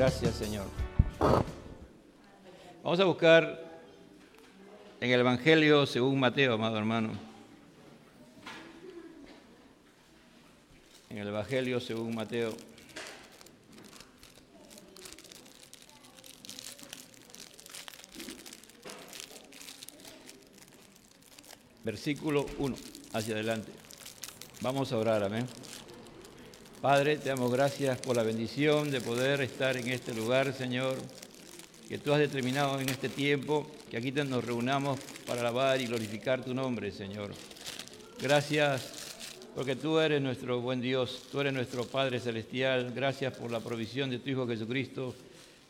Gracias, Señor. Vamos a buscar en el Evangelio según Mateo, amado hermano. En el Evangelio según Mateo. Versículo 1, hacia adelante. Vamos a orar, amén. Padre, te damos gracias por la bendición de poder estar en este lugar, Señor, que tú has determinado en este tiempo, que aquí nos reunamos para alabar y glorificar tu nombre, Señor. Gracias porque tú eres nuestro buen Dios, tú eres nuestro Padre Celestial. Gracias por la provisión de tu Hijo Jesucristo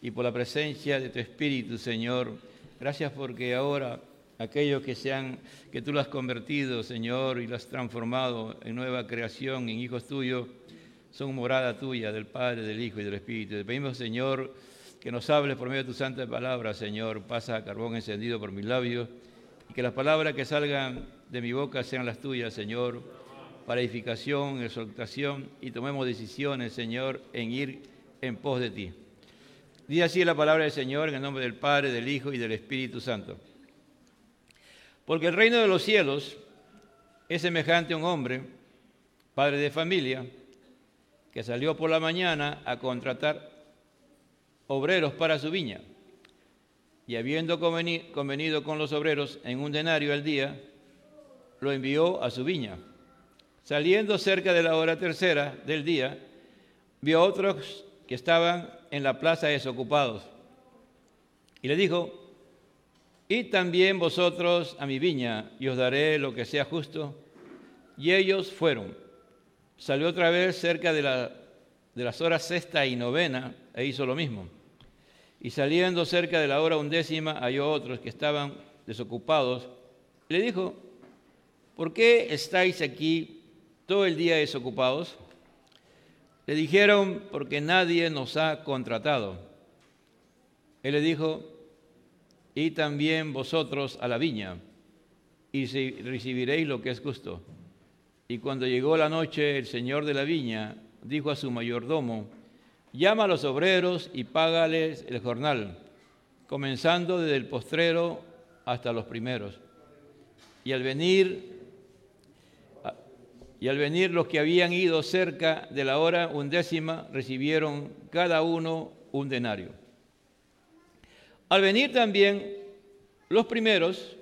y por la presencia de tu Espíritu, Señor. Gracias porque ahora aquellos que, sean, que tú lo has convertido, Señor, y lo has transformado en nueva creación, en hijos tuyos, son morada tuya, del Padre, del Hijo y del Espíritu. Te pedimos, Señor, que nos hables por medio de tu santa palabra, Señor. Pasa carbón encendido por mis labios y que las palabras que salgan de mi boca sean las tuyas, Señor, para edificación, exaltación y tomemos decisiones, Señor, en ir en pos de ti. Dice así la palabra del Señor en el nombre del Padre, del Hijo y del Espíritu Santo. Porque el reino de los cielos es semejante a un hombre, padre de familia, que salió por la mañana a contratar obreros para su viña. Y habiendo convenido con los obreros en un denario al día, lo envió a su viña. Saliendo cerca de la hora tercera del día, vio a otros que estaban en la plaza desocupados. Y le dijo, y también vosotros a mi viña, y os daré lo que sea justo. Y ellos fueron. Salió otra vez cerca de, la, de las horas sexta y novena, e hizo lo mismo. Y saliendo cerca de la hora undécima, halló otros que estaban desocupados. le dijo, ¿por qué estáis aquí todo el día desocupados? Le dijeron, porque nadie nos ha contratado. Él le dijo, y también vosotros a la viña, y recibiréis lo que es justo. Y cuando llegó la noche, el señor de la viña dijo a su mayordomo, llama a los obreros y págales el jornal, comenzando desde el postrero hasta los primeros. Y al venir y al venir los que habían ido cerca de la hora undécima recibieron cada uno un denario. Al venir también los primeros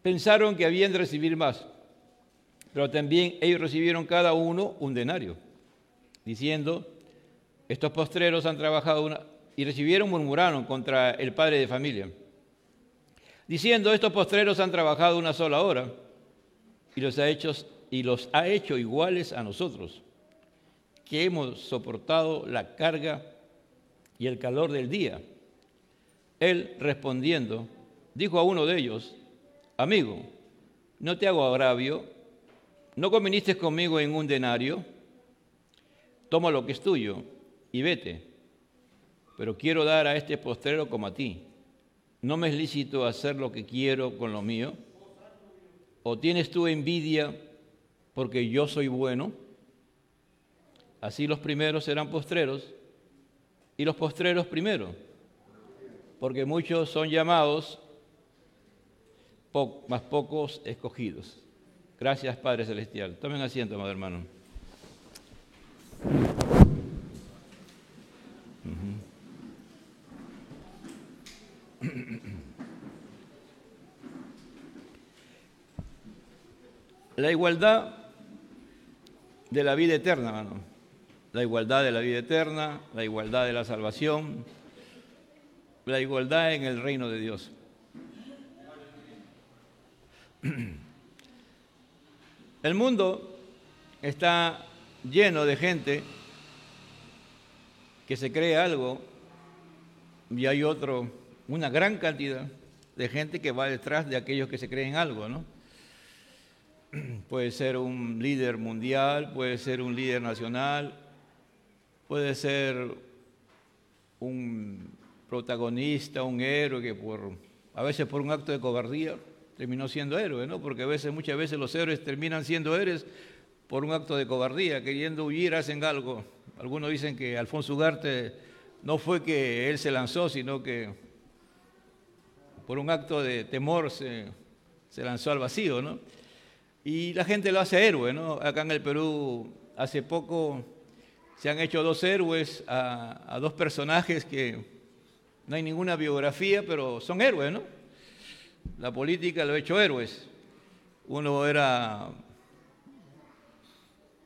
pensaron que habían de recibir más, pero también ellos recibieron cada uno un denario, diciendo, estos postreros han trabajado una... y recibieron, murmuraron contra el padre de familia, diciendo, estos postreros han trabajado una sola hora y los ha hecho, iguales a nosotros, que hemos soportado la carga y el calor del día. Él respondiendo, dijo a uno de ellos, amigo, no te hago agravio, no conviniste conmigo en un denario, toma lo que es tuyo y vete, pero quiero dar a este postrero como a ti. ¿No me es lícito hacer lo que quiero con lo mío? ¿O tienes tú envidia porque yo soy bueno? Así los primeros serán postreros y los postreros primero, porque muchos son llamados, más pocos escogidos. Gracias, Padre Celestial. Tomen asiento, amado hermano. La igualdad de la vida eterna, hermano la igualdad de la vida eterna, la igualdad de la salvación, la igualdad en el reino de Dios. El mundo está lleno de gente que se cree algo y hay otro, una gran cantidad de gente que va detrás de aquellos que se creen algo, ¿no? Puede ser un líder mundial, puede ser un líder nacional, puede ser un protagonista, un héroe que por, a veces por un acto de cobardía terminó siendo héroe, ¿no? Porque a veces, muchas veces los héroes terminan siendo héroes por un acto de cobardía, queriendo huir, hacen algo. Algunos dicen que Alfonso Ugarte no fue que él se lanzó, sino que por un acto de temor se, lanzó al vacío, ¿no? Y la gente lo hace héroe, ¿no? Acá en el Perú hace poco se han hecho dos héroes a, dos personajes que no hay ninguna biografía, pero son héroes, ¿no? La política lo ha hecho héroes. Uno era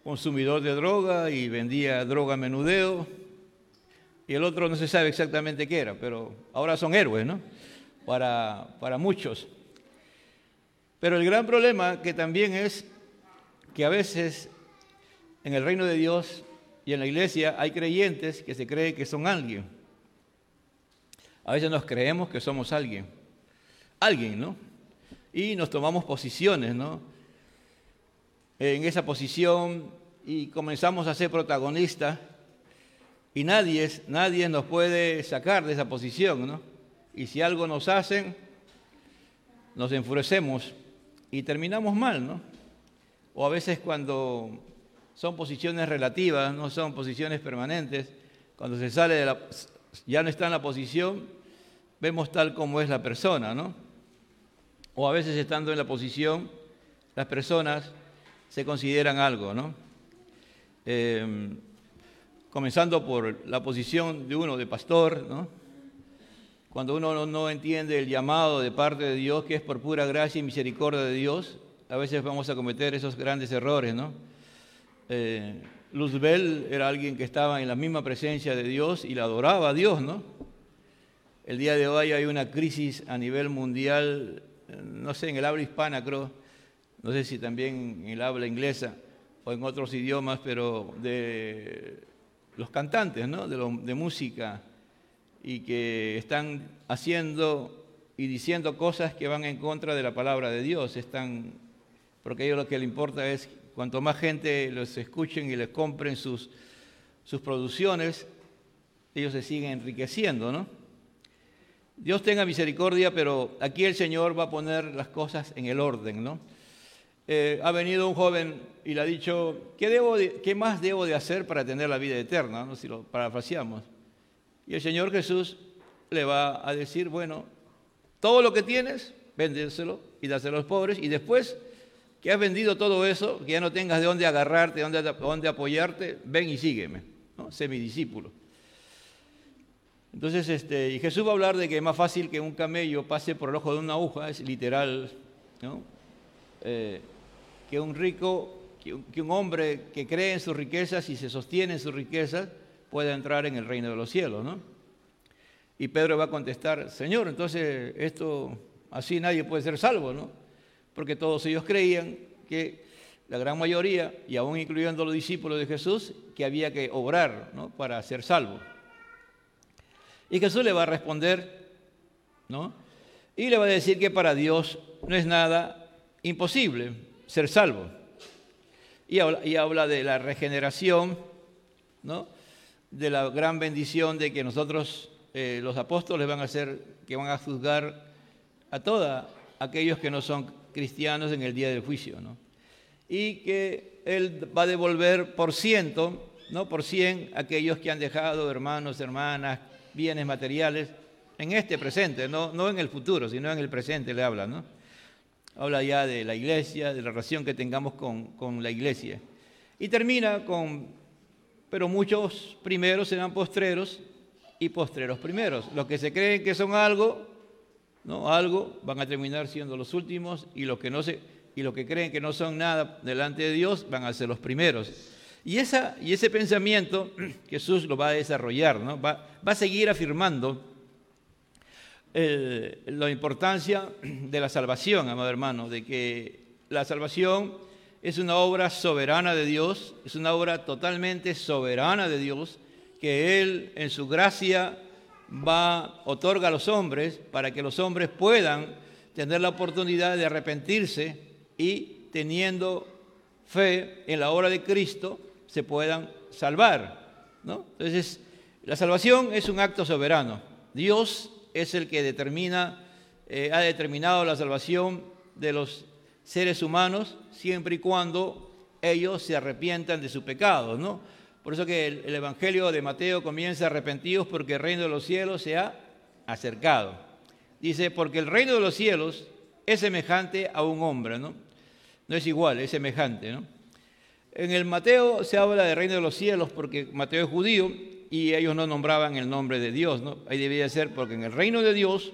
consumidor de droga y vendía droga a menudeo, y el otro no se sabe exactamente qué era, pero ahora son héroes, ¿no? Para, para muchos. Pero el gran problema que también es que a veces en el reino de Dios y en la iglesia hay creyentes que se creen que son alguien. A veces nos creemos que somos alguien. Alguien, ¿no? Y nos tomamos posiciones, ¿no? En esa posición y comenzamos a ser protagonistas y nadie, nadie nos puede sacar de esa posición, ¿no? Y si algo nos hacen, nos enfurecemos y terminamos mal, ¿no? O a veces cuando son posiciones relativas, no son posiciones permanentes. Cuando se sale de la, ya no está en la posición, vemos tal como es la persona, ¿no? O a veces estando en la posición, las personas se consideran algo, ¿no? Em, comenzando por la posición de uno de pastor, ¿no? Cuando uno no entiende el llamado de parte de Dios, que es por pura gracia y misericordia de Dios, a veces vamos a cometer esos grandes errores, ¿no? eh, Luzbel era alguien que estaba en la misma presencia de Dios y la adoraba a Dios, ¿no? El día de hoy hay una crisis a nivel mundial, no sé, en el habla hispana creo, no sé si también en el habla inglesa o en otros idiomas, pero de los cantantes, ¿no? De, de música y que están haciendo y diciendo cosas que van en contra de la palabra de Dios, están, porque a ellos lo que les importa es Cuanto más gente los escuchen y les compren sus, sus producciones, ellos se siguen enriqueciendo, ¿no? Dios tenga misericordia, pero aquí el Señor va a poner las cosas en el orden, ¿no? Eh, ha venido un joven y le ha dicho, ¿qué, debo ¿qué más debo de hacer para tener la vida eterna? ¿no? Si lo parafraseamos. Y el Señor Jesús le va a decir, bueno, todo lo que tienes, véndeselo y dáselo a los pobres y después que has vendido todo eso, que ya no tengas de dónde agarrarte, de dónde, apoyarte, ven y sígueme, ¿no? sé mi discípulo. Entonces, este, y Jesús va a hablar de que es más fácil que un camello pase por el ojo de una aguja, es literal, ¿no? Eh, que un rico, que un, hombre que cree en sus riquezas y se sostiene en sus riquezas, pueda entrar en el reino de los cielos, ¿no? Y Pedro va a contestar, Señor, entonces esto, así nadie puede ser salvo, ¿no? porque todos ellos creían que la gran mayoría, y aún incluyendo los discípulos de Jesús, que había que obrar para ser salvo. Y Jesús le va a responder, ¿no? Y le va a decir que para Dios no es nada imposible ser salvo. Y habla, de la regeneración, ¿no? De la gran bendición de que nosotros, eh, los apóstoles, van a ser, que van a juzgar a todos aquellos que no son cristianos en el día del juicio, ¿no? Y que Él va a devolver por ciento, no por cien, aquellos que han dejado hermanos, hermanas, bienes materiales, en este presente, no, no en el futuro, sino en el presente le habla, ¿no? Habla ya de la iglesia, de la relación que tengamos con, con la iglesia. Y termina con, pero muchos primeros serán postreros y postreros primeros. Los que se creen que son algo, ¿no? algo, van a terminar siendo los últimos y los que, no se, y los que creen que no son nada delante de Dios van a ser los primeros. Y, esa, y ese pensamiento Jesús lo va a desarrollar, ¿no? va, va a seguir afirmando eh, la importancia de la salvación, amado hermano, de que la salvación es una obra soberana de Dios, es una obra totalmente soberana de Dios, que Él en su gracia va, otorga a los hombres para que los hombres puedan tener la oportunidad de arrepentirse y teniendo fe en la obra de Cristo se puedan salvar. ¿no? Entonces, la salvación es un acto soberano. Dios es el que determina, eh, ha determinado la salvación de los seres humanos siempre y cuando ellos se arrepientan de sus pecados, ¿no? Por eso que el, el Evangelio de Mateo comienza arrepentidos porque el reino de los cielos se ha acercado. Dice, porque el reino de los cielos es semejante a un hombre, ¿no? No es igual, es semejante, ¿no? En el Mateo se habla del reino de los cielos porque Mateo es judío y ellos no nombraban el nombre de Dios, ¿no? Ahí debía ser porque en el reino de Dios,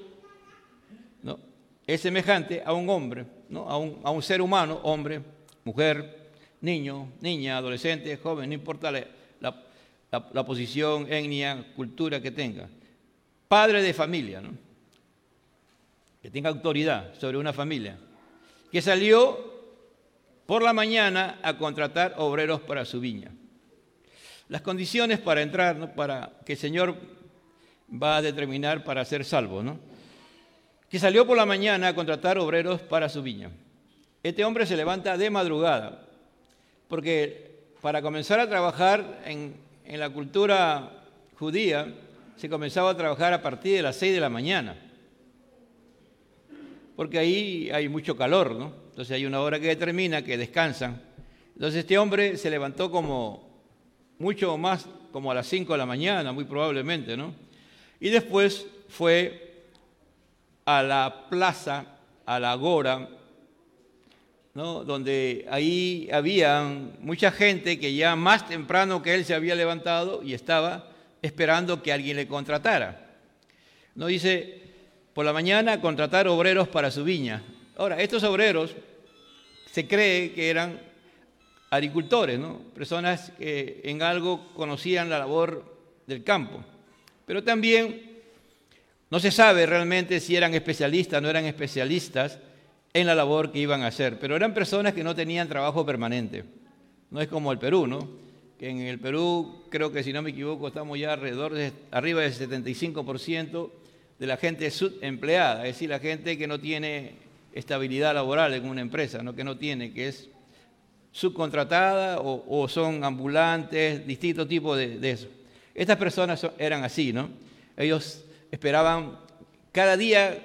¿no? Es semejante a un hombre, ¿no? A un, a un ser humano, hombre, mujer, niño, niña, adolescente, joven, no importa la, la, la posición, etnia, cultura que tenga. Padre de familia, ¿no? Que tenga autoridad sobre una familia. Que salió por la mañana a contratar obreros para su viña. Las condiciones para entrar, ¿no? para que el Señor va a determinar para ser salvo, ¿no? que salió por la mañana a contratar obreros para su viña. Este hombre se levanta de madrugada, porque para comenzar a trabajar en, en la cultura judía, se comenzaba a trabajar a partir de las 6 de la mañana, porque ahí hay mucho calor, ¿no? Entonces hay una hora que determina que descansan. Entonces este hombre se levantó como mucho más, como a las 5 de la mañana, muy probablemente, ¿no? Y después fue a la plaza, a la agora, ¿no? donde ahí había mucha gente que ya más temprano que él se había levantado y estaba esperando que alguien le contratara. No dice, por la mañana contratar obreros para su viña. Ahora, estos obreros se cree que eran agricultores, ¿no? personas que en algo conocían la labor del campo. Pero también no se sabe realmente si eran especialistas no eran especialistas en la labor que iban a hacer, pero eran personas que no tenían trabajo permanente. No es como el Perú, ¿no? Que en el Perú, creo que si no me equivoco, estamos ya de arriba del 75% de la gente subempleada, es decir, la gente que no tiene estabilidad laboral en una empresa, que no tiene, que es subcontratada o, son ambulantes, distintos tipos de, eso. Estas personas eran así, ¿no? Ellos esperaban cada día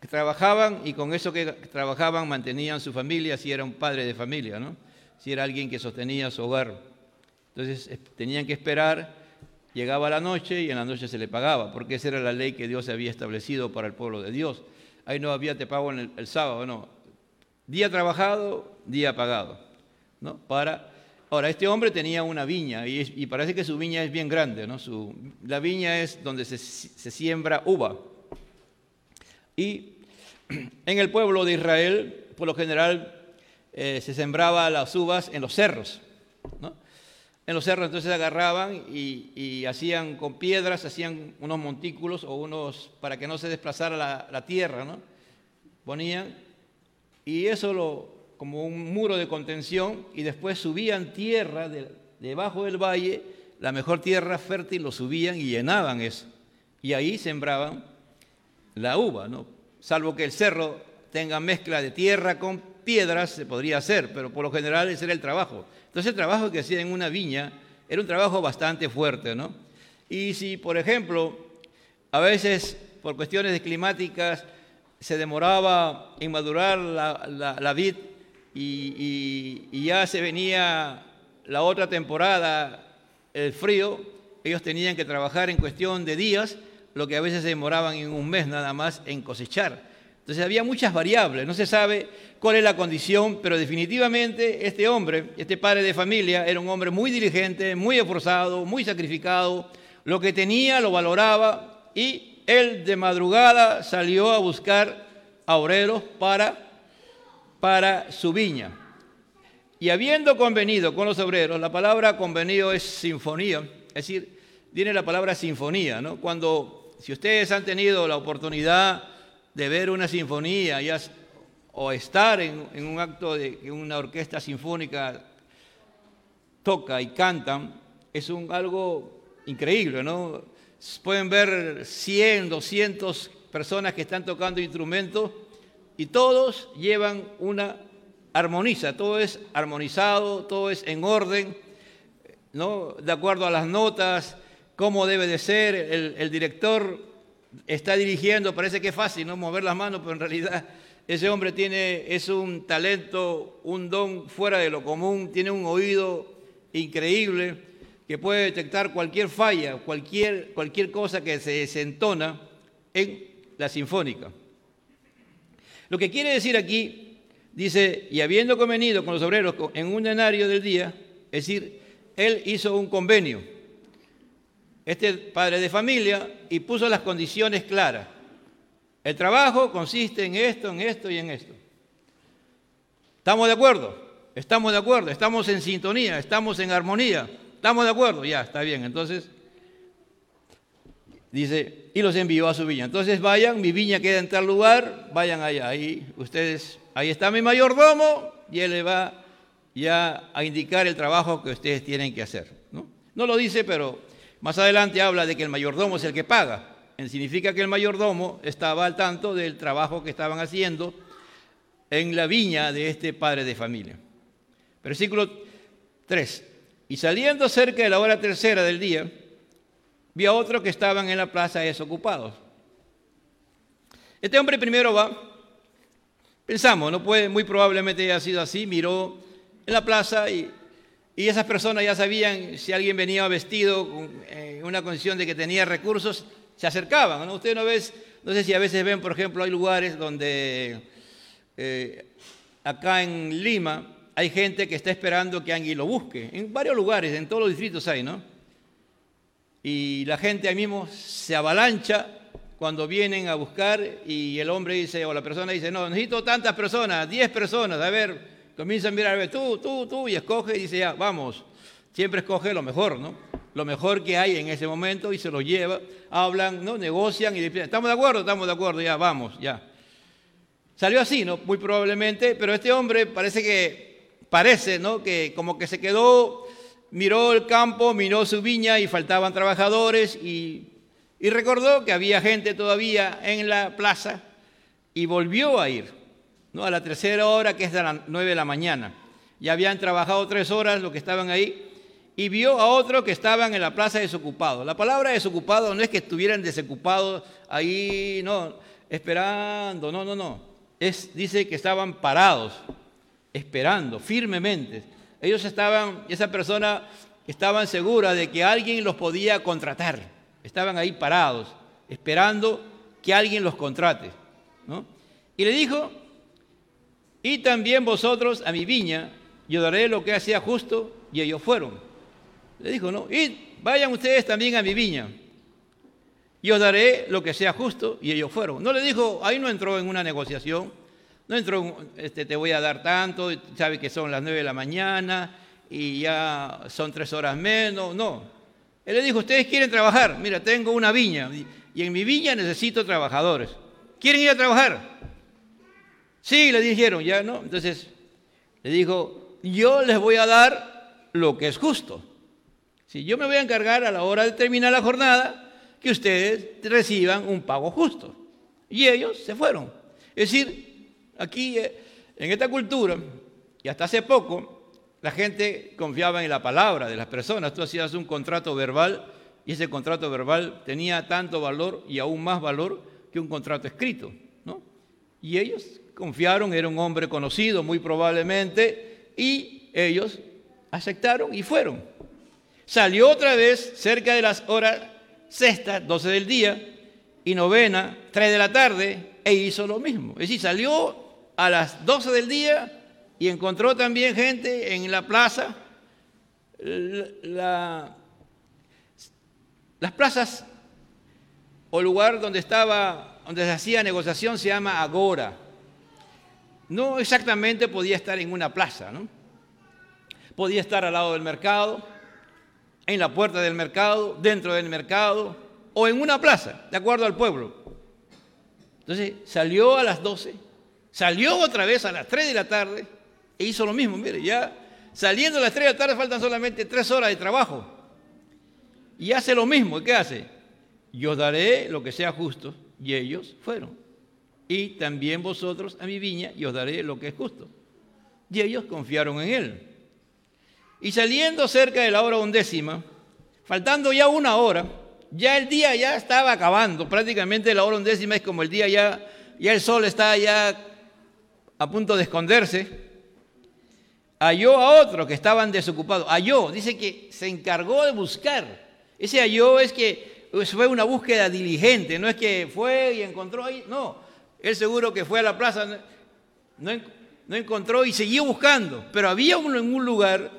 que trabajaban y con eso que trabajaban mantenían su familia si era un padre de familia, ¿no? Si era alguien que sostenía su hogar. Entonces tenían que esperar, llegaba la noche y en la noche se le pagaba, porque esa era la ley que Dios había establecido para el pueblo de Dios ahí no había te pago en el, sábado, no. Día trabajado, día pagado. ¿no? Para, ahora, este hombre tenía una viña y, parece que su viña es bien grande. ¿no? Su, la viña es donde se, siembra uva. Y en el pueblo de Israel, por lo general, eh, se sembraba las uvas en los cerros. ¿no? En los cerros entonces agarraban y, hacían con piedras, hacían unos montículos o unos para que no se desplazara la, tierra, ¿no? Ponían y eso lo, como un muro de contención y después subían tierra debajo del valle, la mejor tierra fértil, lo subían y llenaban eso. Y ahí sembraban la uva, ¿no? Salvo que el cerro tenga mezcla de tierra con piedras, se podría hacer, pero por lo general ese era el trabajo. Entonces el trabajo que hacía en una viña era un trabajo bastante fuerte, ¿no? Y si, por ejemplo, a veces por cuestiones climáticas se demoraba en madurar la, vid y, y, ya se venía la otra temporada, el frío, ellos tenían que trabajar en cuestión de días, lo que a veces se demoraban en un mes nada más en cosechar. Entonces había muchas variables, no se sabe cuál es la condición, pero definitivamente este hombre, este padre de familia, era un hombre muy diligente, muy esforzado, muy sacrificado, lo que tenía lo valoraba y él de madrugada salió a buscar a obreros para, para su viña. Y habiendo convenido con los obreros, la palabra convenido es sinfonía, es decir, viene la palabra sinfonía, ¿no? Cuando, si ustedes han tenido la oportunidad de ver una sinfonía o estar en, un acto de que una orquesta sinfónica toca y cantan, es algo increíble, ¿no? Pueden ver 100, 200 personas que están tocando instrumentos y todos llevan una armoniza, todo es armonizado, todo es en orden, ¿no? De acuerdo a las notas, cómo debe de ser el director está dirigiendo, parece que es fácil, ¿no? Mover las manos, pero en realidad ese hombre tiene, es un talento, un don fuera de lo común, tiene un oído increíble que puede detectar cualquier falla, cualquier, cualquier cosa que se desentona en la sinfónica. Lo que quiere decir aquí, dice, y habiendo convenido con los obreros en un denario del día, es decir, él hizo un convenio, este padre de familia, y puso las condiciones claras. El trabajo consiste en esto, en esto y en esto. ¿Estamos de acuerdo? Estamos de acuerdo, estamos en sintonía, estamos en armonía. ¿Estamos de acuerdo? Ya, está bien. Entonces, dice, y los envió a su viña. Entonces vayan, mi viña queda en tal lugar, vayan allá. Ahí ustedes, ahí está mi mayordomo y él le va ya a indicar el trabajo que ustedes tienen que hacer. ¿no? no lo dice, pero más adelante habla de que el mayordomo es el que paga significa que el mayordomo estaba al tanto del trabajo que estaban haciendo en la viña de este padre de familia. Versículo 3. Y saliendo cerca de la hora tercera del día, vio a otros que estaban en la plaza desocupados. Este hombre primero va, pensamos, no puede, muy probablemente haya sido así, miró en la plaza y, y esas personas ya sabían si alguien venía vestido en una condición de que tenía recursos, se acercaban. ¿no? Ustedes no ves, no sé si a veces ven, por ejemplo, hay lugares donde eh, acá en Lima hay gente que está esperando que alguien lo busque. En varios lugares, en todos los distritos hay, ¿no? Y la gente ahí mismo se avalancha cuando vienen a buscar y el hombre dice, o la persona dice, no, necesito tantas personas, 10 personas, a ver, comienza a mirar, tú, tú, tú, y escoge y dice, ya, vamos. Siempre escoge lo mejor, ¿no? lo mejor que hay en ese momento y se lo lleva, hablan, ¿no? negocian y dicen, ¿estamos de acuerdo? Estamos de acuerdo, ya, vamos, ya. Salió así, ¿no? Muy probablemente, pero este hombre parece que, parece, ¿no? Que como que se quedó, miró el campo, miró su viña y faltaban trabajadores y, y recordó que había gente todavía en la plaza y volvió a ir, ¿no? A la tercera hora, que es de las nueve de la mañana. Ya habían trabajado tres horas los que estaban ahí y vio a otro que estaban en la plaza desocupado. La palabra desocupado no es que estuvieran desocupados ahí, no, esperando, no, no, no. Es, dice que estaban parados, esperando firmemente. Ellos estaban, esa persona estaban seguras de que alguien los podía contratar. Estaban ahí parados, esperando que alguien los contrate. Y le dijo, y también vosotros a mi viña, yo daré lo que sea justo, y ellos fueron. Le dijo, no, y vayan ustedes también a mi viña. Y os daré lo que sea justo. Y ellos fueron. No le dijo, ahí no entró en una negociación. No entró, este, te voy a dar tanto, sabe que son las nueve de la mañana y ya son tres horas menos. No. Él le dijo, ustedes quieren trabajar. Mira, tengo una viña y en mi viña necesito trabajadores. ¿Quieren ir a trabajar? Sí, le dijeron, ya no. Entonces le dijo, yo les voy a dar lo que es justo. Si yo me voy a encargar a la hora de terminar la jornada, que ustedes reciban un pago justo. Y ellos se fueron. Es decir, aquí eh, en esta cultura, y hasta hace poco, la gente confiaba en la palabra de las personas. Tú hacías un contrato verbal y ese contrato verbal tenía tanto valor y aún más valor que un contrato escrito. ¿no? Y ellos confiaron, era un hombre conocido muy probablemente, y ellos aceptaron y fueron. Salió otra vez cerca de las horas sexta, 12 del día, y novena, 3 de la tarde, e hizo lo mismo. Es decir, salió a las 12 del día y encontró también gente en la plaza. las plazas o lugar donde estaba, donde se hacía negociación se llama agora. No exactamente podía estar en una plaza, ¿no? Podía estar al lado del mercado, en la puerta del mercado, dentro del mercado o en una plaza, de acuerdo al pueblo. Entonces salió a las 12, salió otra vez a las 3 de la tarde e hizo lo mismo. Mire, ya saliendo a las 3 de la tarde faltan solamente 3 horas de trabajo. Y hace lo mismo. ¿Qué hace? Yo daré lo que sea justo. Y ellos fueron. Y también vosotros a mi viña y os daré lo que es justo. Y ellos confiaron en él. Y saliendo cerca de la hora undécima, faltando ya una hora, Ya el día ya estaba acabando, prácticamente la hora undécima es como el día ya, ya el sol está ya a punto de esconderse. Halló a otro que estaban desocupados. Halló, dice que se encargó de buscar. Ese halló es que fue una búsqueda diligente, no es que fue y encontró ahí, no. Él seguro que fue a la plaza, no, encontró y siguió buscando, pero había uno en un lugar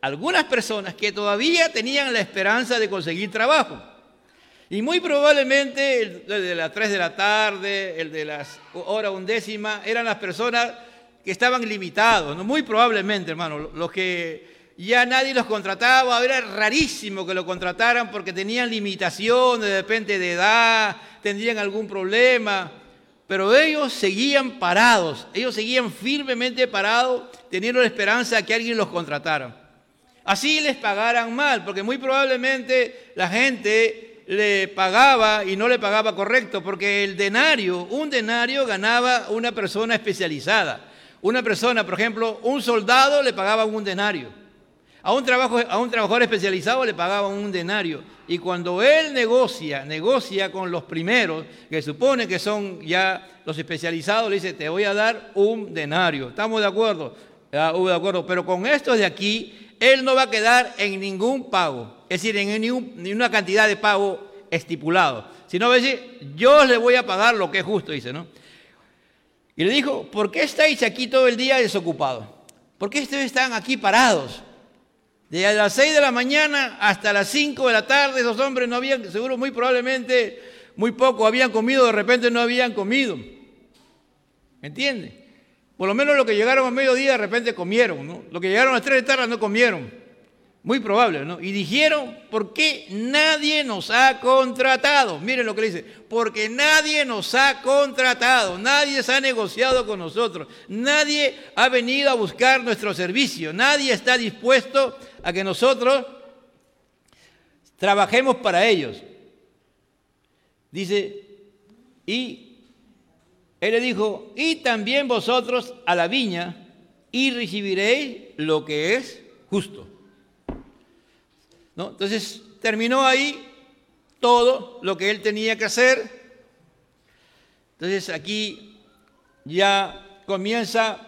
algunas personas que todavía tenían la esperanza de conseguir trabajo. Y muy probablemente el de las 3 de la tarde, el de las hora undécima, eran las personas que estaban limitados, muy probablemente, hermano, los que ya nadie los contrataba, era rarísimo que lo contrataran porque tenían limitaciones, de repente de edad, tendrían algún problema, pero ellos seguían parados, ellos seguían firmemente parados, teniendo la esperanza de que alguien los contratara. Así les pagaran mal, porque muy probablemente la gente le pagaba y no le pagaba correcto, porque el denario, un denario ganaba una persona especializada. Una persona, por ejemplo, un soldado le pagaba un denario. A un, trabajo, a un trabajador especializado le pagaban un denario. Y cuando él negocia, negocia con los primeros, que supone que son ya los especializados, le dice, te voy a dar un denario. ¿Estamos de acuerdo? Ah, de acuerdo. Pero con estos de aquí, él no va a quedar en ningún pago, es decir, en ninguna cantidad de pago estipulado, sino va a decir, yo le voy a pagar lo que es justo, dice, ¿no? Y le dijo, ¿por qué estáis aquí todo el día desocupados? ¿Por qué ustedes están aquí parados? Desde las 6 de la mañana hasta las 5 de la tarde, esos hombres no habían, seguro muy probablemente, muy poco habían comido, de repente no habían comido. ¿Me entiende? Por lo menos los que llegaron a mediodía de repente comieron, ¿no? Los que llegaron a las 3 de tarde no comieron. Muy probable, ¿no? Y dijeron, ¿por qué nadie nos ha contratado? Miren lo que dice, porque nadie nos ha contratado, nadie se ha negociado con nosotros, nadie ha venido a buscar nuestro servicio, nadie está dispuesto a que nosotros trabajemos para ellos. Dice, y él le dijo, y también vosotros a la viña y recibiréis lo que es justo. ¿No? Entonces terminó ahí todo lo que él tenía que hacer. Entonces aquí ya comienza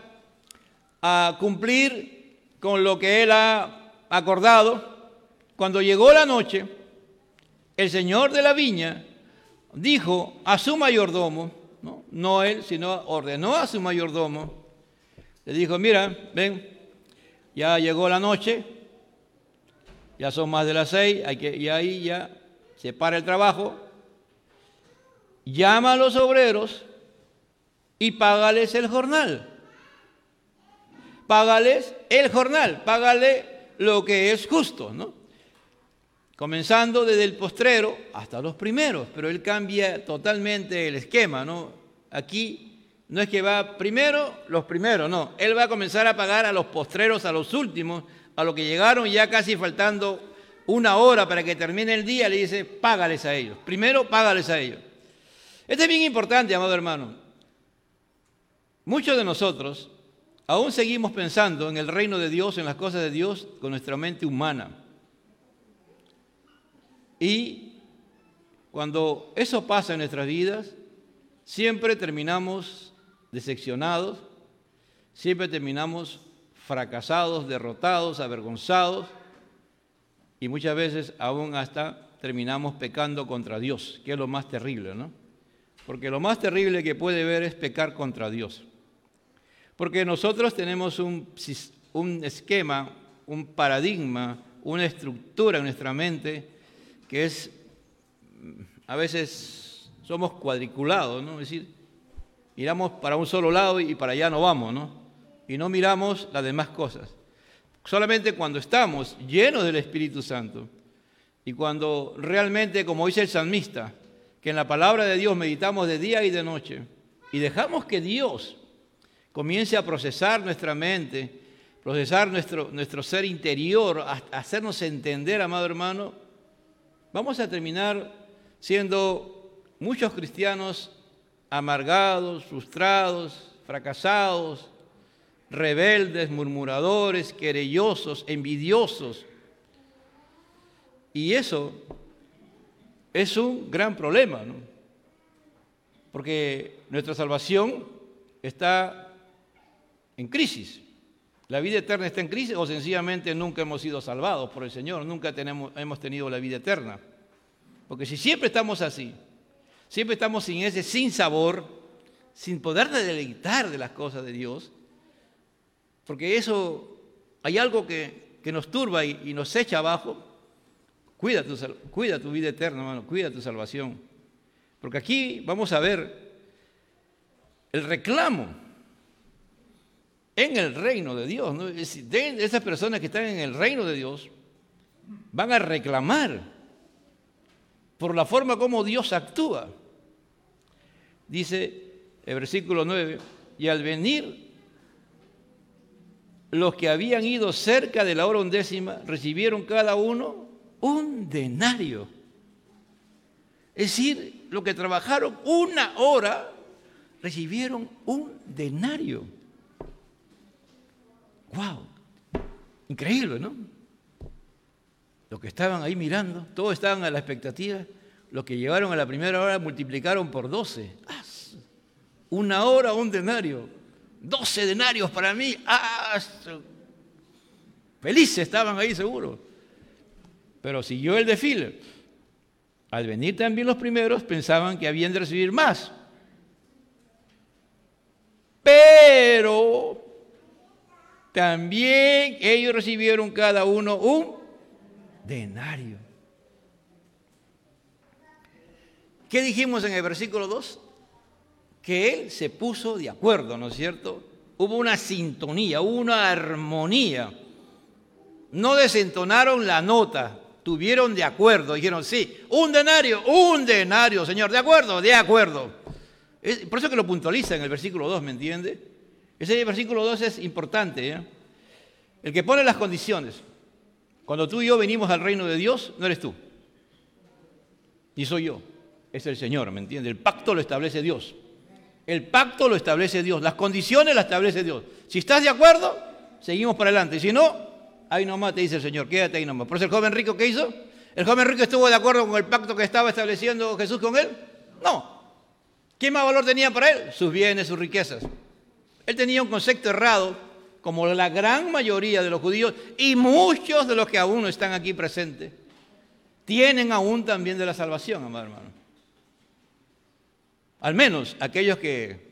a cumplir con lo que él ha acordado. Cuando llegó la noche, el señor de la viña dijo a su mayordomo, ¿no? él, sino ordenó a su mayordomo. Le dijo, mira, ven, ya llegó la noche, ya son más de las seis, hay que, y ahí ya se para el trabajo, llama a los obreros y págales el jornal. Págales el jornal, págale lo que es justo, ¿no? Comenzando desde el postrero hasta los primeros, pero él cambia totalmente el esquema, ¿no? Aquí no es que va primero los primeros, no. Él va a comenzar a pagar a los postreros, a los últimos, a los que llegaron ya casi faltando una hora para que termine el día, le dice, págales a ellos. Primero, págales a ellos. Esto es bien importante, amado hermano. Muchos de nosotros aún seguimos pensando en el reino de Dios, en las cosas de Dios, con nuestra mente humana. Y cuando eso pasa en nuestras vidas, Siempre terminamos decepcionados, siempre terminamos fracasados, derrotados, avergonzados y muchas veces aún hasta terminamos pecando contra Dios, que es lo más terrible, ¿no? Porque lo más terrible que puede ver es pecar contra Dios. Porque nosotros tenemos un, un esquema, un paradigma, una estructura en nuestra mente que es a veces somos cuadriculados, ¿no? Es decir, miramos para un solo lado y para allá no vamos, ¿no? Y no miramos las demás cosas. Solamente cuando estamos llenos del Espíritu Santo y cuando realmente, como dice el salmista, que en la palabra de Dios meditamos de día y de noche y dejamos que Dios comience a procesar nuestra mente, procesar nuestro, nuestro ser interior, a hacernos entender, amado hermano, vamos a terminar siendo muchos cristianos amargados, frustrados, fracasados, rebeldes, murmuradores, querellosos, envidiosos. Y eso es un gran problema, ¿no? Porque nuestra salvación está en crisis. La vida eterna está en crisis o sencillamente nunca hemos sido salvados por el Señor, nunca hemos tenido la vida eterna. Porque si siempre estamos así, siempre estamos sin ese sin sabor, sin poder deleitar de las cosas de Dios, porque eso, hay algo que, nos turba y, nos echa abajo, cuida tu, vida eterna, hermano, cuida tu salvación. Porque aquí vamos a ver el reclamo en el reino de Dios. Esas personas que están en el reino de Dios van a reclamar por la forma como Dios actúa. Dice el versículo 9, y al venir los que habían ido cerca de la hora undécima recibieron cada uno un denario. Es decir, los que trabajaron una hora recibieron un denario. ¡Wow! Increíble, ¿no? Los que estaban ahí mirando, todos estaban a la expectativa. Los que llegaron a la primera hora multiplicaron por 12. ¡Ah! Una hora, un denario. 12 denarios para mí. ¡Ah! Felices estaban ahí seguro. Pero siguió el desfile. Al venir también los primeros pensaban que habían de recibir más. Pero también ellos recibieron cada uno un denario. ¿Qué dijimos en el versículo 2? Que él se puso de acuerdo, ¿no es cierto? Hubo una sintonía, una armonía. No desentonaron la nota, tuvieron de acuerdo. Dijeron, sí, un denario, un denario, Señor, ¿de acuerdo? De acuerdo por eso que lo puntualiza en el versículo 2, ¿me entiende? Ese versículo 2 es importante. ¿eh? El que pone las condiciones. Cuando tú y yo venimos al reino de Dios, no eres tú. Y soy yo. Es el Señor, ¿me entiende? El pacto lo establece Dios. El pacto lo establece Dios. Las condiciones las establece Dios. Si estás de acuerdo, seguimos para adelante. Si no, ahí nomás te dice el Señor, quédate ahí nomás. Por eso el joven rico, ¿qué hizo? ¿El joven rico estuvo de acuerdo con el pacto que estaba estableciendo Jesús con él? No. ¿Qué más valor tenía para él? Sus bienes, sus riquezas. Él tenía un concepto errado, como la gran mayoría de los judíos y muchos de los que aún no están aquí presentes, tienen aún también de la salvación, amado hermano. Al menos aquellos que...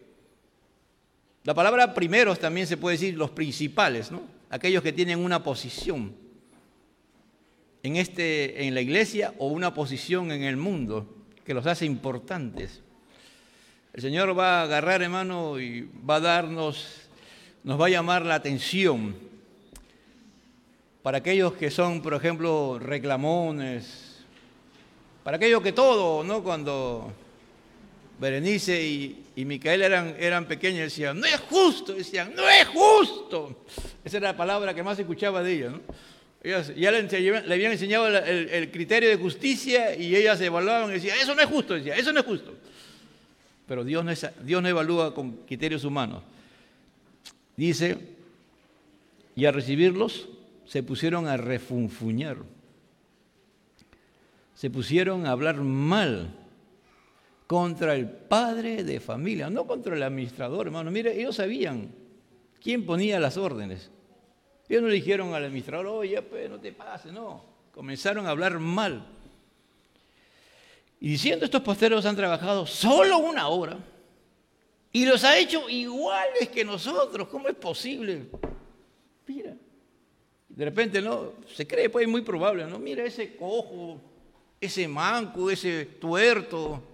La palabra primeros también se puede decir los principales, ¿no? Aquellos que tienen una posición en, este, en la iglesia o una posición en el mundo que los hace importantes. El Señor va a agarrar, hermano, y va a darnos, nos va a llamar la atención para aquellos que son, por ejemplo, reclamones, para aquellos que todo, ¿no? Cuando Berenice y, y Micael eran, eran pequeños, decían, no es justo, decían, no es justo. Esa era la palabra que más escuchaba de ellos, ¿no? Ya le, habían enseñado el, criterio de justicia y ellas evaluaban y decían, eso no es justo, decía, eso no es justo. Pero Dios no, Dios no evalúa con criterios humanos. Dice, y a recibirlos se pusieron a refunfuñar. Se pusieron a hablar mal contra el padre de familia, no contra el administrador, hermano. Mire, ellos sabían quién ponía las órdenes. Ellos no le dijeron al administrador, oye, pues no te pases, no. Comenzaron a hablar mal y diciendo, estos posteros han trabajado solo una hora y los ha hecho iguales que nosotros. ¿Cómo es posible? Mira. De repente, ¿no? Se cree, pues es muy probable, ¿no? Mira ese cojo, ese manco, ese tuerto,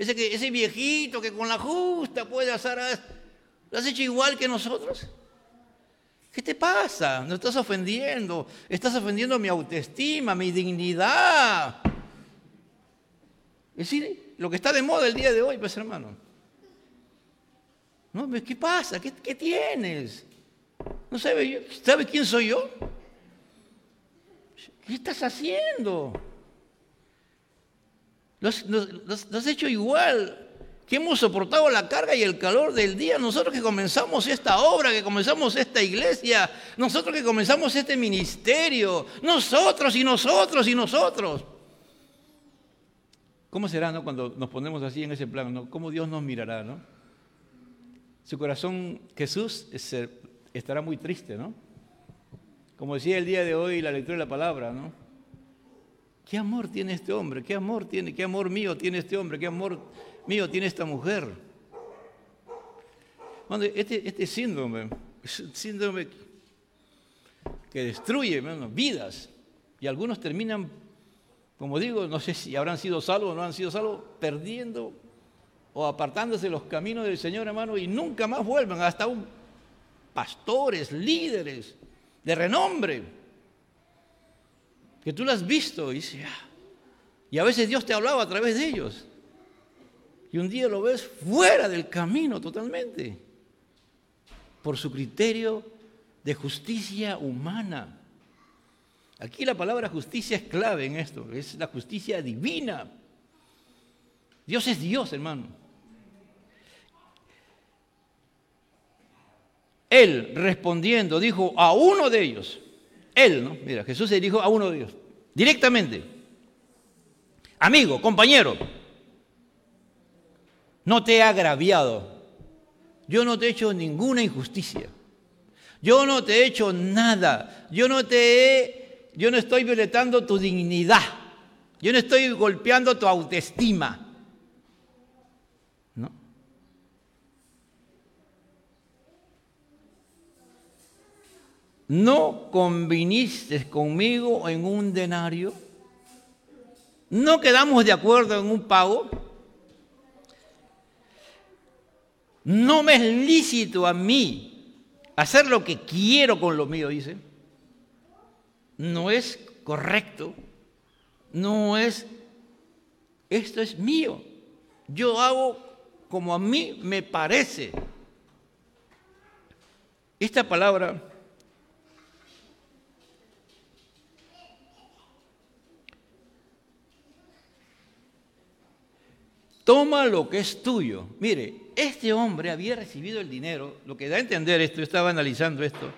ese, que, ese viejito que con la justa puede hacer, ¿lo has hecho igual que nosotros? ¿Qué te pasa? No estás ofendiendo, estás ofendiendo mi autoestima, mi dignidad. Es decir, lo que está de moda el día de hoy, pues hermano. No, ¿qué pasa? ¿Qué, tienes? ¿No sabes, ¿Sabes quién soy yo? ¿Qué estás haciendo? Lo has, hecho igual que hemos soportado la carga y el calor del día, nosotros que comenzamos esta obra, que comenzamos esta iglesia, nosotros que comenzamos este ministerio, nosotros y nosotros y nosotros. ¿Cómo será ¿no? cuando nos ponemos así en ese plano? ¿no? ¿Cómo Dios nos mirará? ¿no? Su corazón, Jesús, estará muy triste, ¿no? Como decía el día de hoy la lectura de la palabra, ¿no? ¿Qué amor tiene este hombre? ¿Qué amor tiene? ¿Qué amor mío tiene este hombre? ¿Qué amor mío tiene esta mujer? este, este síndrome, síndrome que destruye vidas y algunos terminan, como digo, no sé si habrán sido salvos o no han sido salvos, perdiendo o apartándose de los caminos del Señor, hermano, y nunca más vuelven, hasta un pastores, líderes de renombre, que tú lo has visto y ah", y a veces Dios te hablaba a través de ellos. Y un día lo ves fuera del camino totalmente, por su criterio de justicia humana. Aquí la palabra justicia es clave en esto, es la justicia divina. Dios es Dios, hermano. Él respondiendo dijo a uno de ellos, él, ¿no? Mira, Jesús se dijo a uno de ellos, directamente, amigo, compañero, no te he agraviado, yo no te he hecho ninguna injusticia, yo no te he hecho nada, yo no te he, yo no estoy violentando tu dignidad, yo no estoy golpeando tu autoestima. ¿No conviniste conmigo en un denario? ¿No quedamos de acuerdo en un pago? No me es lícito a mí hacer lo que quiero con lo mío, dice. No es correcto. No es, esto es mío. Yo hago como a mí me parece. Esta palabra toma lo que es tuyo. Mire, este hombre había recibido el dinero, lo que da a entender esto, yo estaba analizando esto,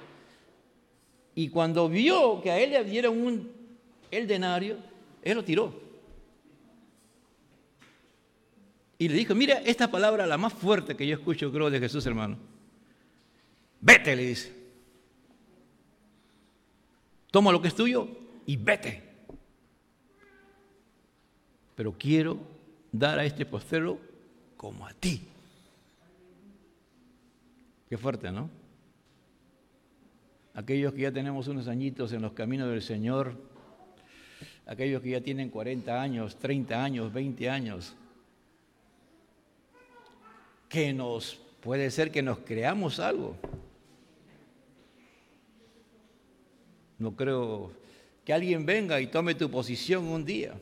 y cuando vio que a él le dieron el denario, él lo tiró. Y le dijo, mira esta palabra, la más fuerte que yo escucho, creo, de Jesús, hermano. Vete, le dice. Toma lo que es tuyo y vete. Pero quiero dar a este postero como a ti. Qué fuerte, ¿no? Aquellos que ya tenemos unos añitos en los caminos del Señor, aquellos que ya tienen 40 años, 30 años, 20 años, que nos puede ser que nos creamos algo. No creo que alguien venga y tome tu posición un día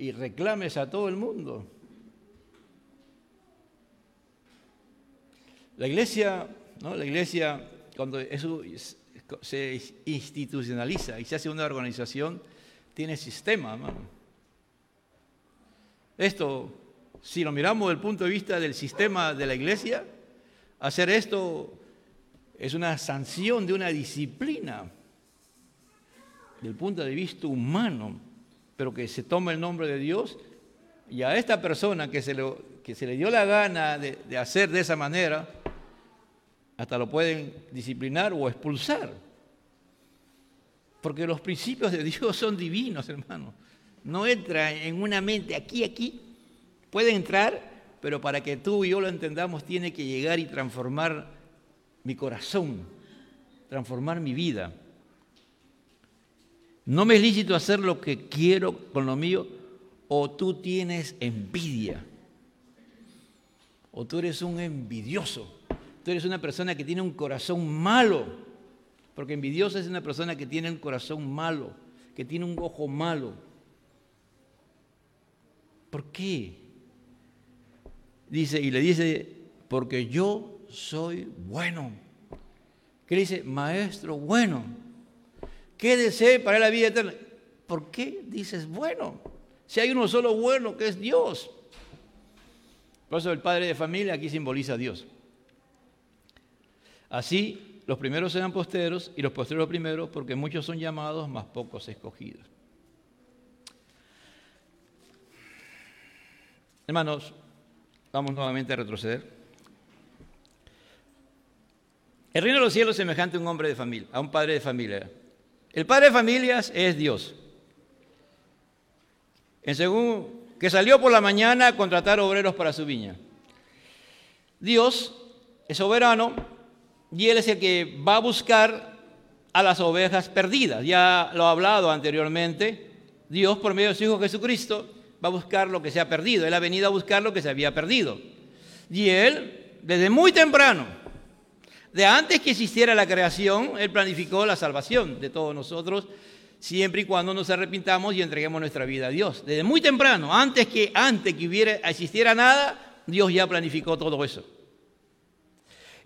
y reclames a todo el mundo. La iglesia, ¿no? La iglesia, cuando eso se institucionaliza y se hace una organización, tiene sistema, Esto, si lo miramos desde el punto de vista del sistema de la iglesia, hacer esto es una sanción de una disciplina, del punto de vista humano pero que se tome el nombre de Dios y a esta persona que se, que se le dio la gana de, de hacer de esa manera, hasta lo pueden disciplinar o expulsar. Porque los principios de Dios son divinos, hermano. No entra en una mente aquí, aquí. Puede entrar, pero para que tú y yo lo entendamos, tiene que llegar y transformar mi corazón, transformar mi vida. No me es lícito hacer lo que quiero con lo mío o tú tienes envidia. O tú eres un envidioso. Tú eres una persona que tiene un corazón malo. Porque envidioso es una persona que tiene un corazón malo, que tiene un ojo malo. ¿Por qué? Dice, y le dice, porque yo soy bueno. ¿Qué dice? Maestro bueno. ¿Qué desee para la vida eterna? ¿Por qué dices bueno? Si hay uno solo bueno que es Dios. Por eso el padre de familia aquí simboliza a Dios. Así, los primeros serán posteros y los posteros primeros, porque muchos son llamados, más pocos escogidos. Hermanos, vamos nuevamente a retroceder. El reino de los cielos es semejante a un hombre de familia, a un padre de familia. El padre de familias es Dios. En según que salió por la mañana a contratar obreros para su viña. Dios es soberano y Él es el que va a buscar a las ovejas perdidas. Ya lo ha hablado anteriormente. Dios, por medio de su Hijo Jesucristo, va a buscar lo que se ha perdido. Él ha venido a buscar lo que se había perdido. Y Él, desde muy temprano, de antes que existiera la creación, Él planificó la salvación de todos nosotros, siempre y cuando nos arrepintamos y entreguemos nuestra vida a Dios. Desde muy temprano, antes que, antes que hubiera, existiera nada, Dios ya planificó todo eso.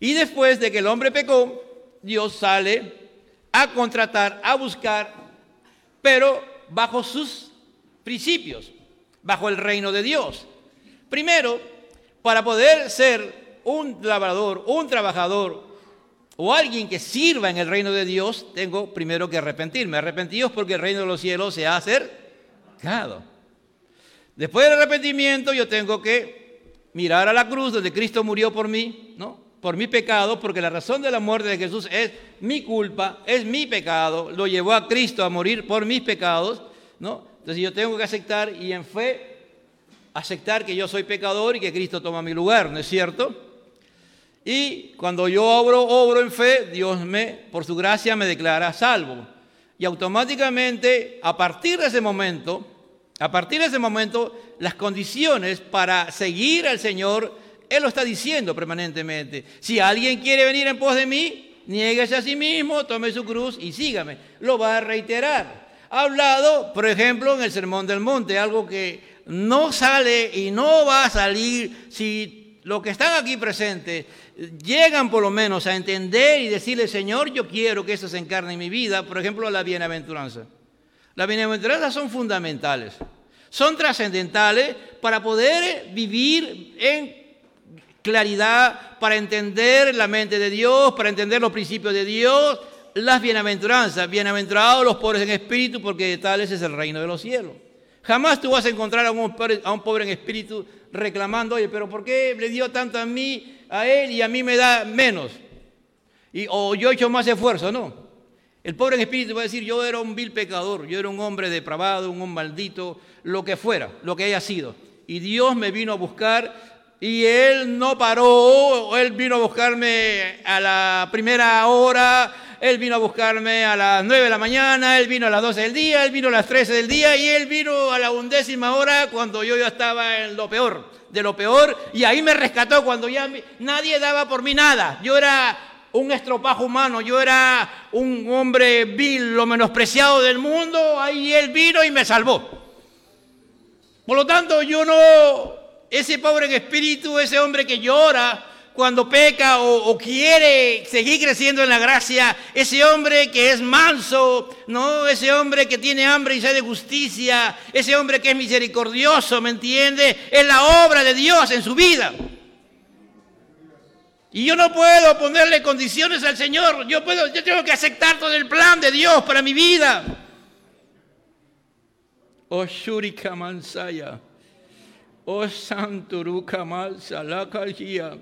Y después de que el hombre pecó, Dios sale a contratar, a buscar, pero bajo sus principios, bajo el reino de Dios. Primero, para poder ser un labrador, un trabajador o alguien que sirva en el reino de Dios, tengo primero que arrepentirme. Arrepentidos porque el reino de los cielos se ha acercado. Después del arrepentimiento yo tengo que mirar a la cruz donde Cristo murió por mí, ¿no? por mi pecado, porque la razón de la muerte de Jesús es mi culpa, es mi pecado, lo llevó a Cristo a morir por mis pecados, ¿no? Entonces yo tengo que aceptar y en fe aceptar que yo soy pecador y que Cristo toma mi lugar, ¿no es cierto? Y cuando yo obro, obro en fe, Dios me, por su gracia, me declara salvo. Y automáticamente, a partir de ese momento, a partir de ese momento, las condiciones para seguir al Señor él lo está diciendo permanentemente. Si alguien quiere venir en pos de mí, niéguese a sí mismo, tome su cruz y sígame. Lo va a reiterar. Ha hablado, por ejemplo, en el Sermón del Monte, algo que no sale y no va a salir si los que están aquí presentes llegan por lo menos a entender y decirle, Señor, yo quiero que eso se encarne en mi vida, por ejemplo, la bienaventuranza. Las bienaventuranzas son fundamentales, son trascendentales para poder vivir en claridad para entender la mente de Dios, para entender los principios de Dios, las bienaventuranzas. Bienaventurados los pobres en espíritu, porque tales es el reino de los cielos. Jamás tú vas a encontrar a un, pobre, en espíritu reclamando, oye, pero ¿por qué le dio tanto a mí, a él, y a mí me da menos? Y, o yo he hecho más esfuerzo, no. El pobre en espíritu va a decir, yo era un vil pecador, yo era un hombre depravado, un hombre maldito, lo que fuera, lo que haya sido. Y Dios me vino a buscar y él no paró, él vino a buscarme a la primera hora, él vino a buscarme a las 9 de la mañana, él vino a las 12 del día, él vino a las 13 del día y él vino a la undécima hora cuando yo ya estaba en lo peor, de lo peor, y ahí me rescató cuando ya nadie daba por mí nada. Yo era un estropajo humano, yo era un hombre vil, lo menospreciado del mundo, ahí él vino y me salvó. Por lo tanto, yo no ese pobre en espíritu, ese hombre que llora cuando peca o, quiere seguir creciendo en la gracia, ese hombre que es manso, no, ese hombre que tiene hambre y sed de justicia, ese hombre que es misericordioso, ¿me entiende? Es la obra de Dios en su vida. Y yo no puedo ponerle condiciones al Señor, yo, puedo, yo tengo que aceptar todo el plan de Dios para mi vida. Oh, Shurika Mansaya. Oh Santuruka Mal Salakalia.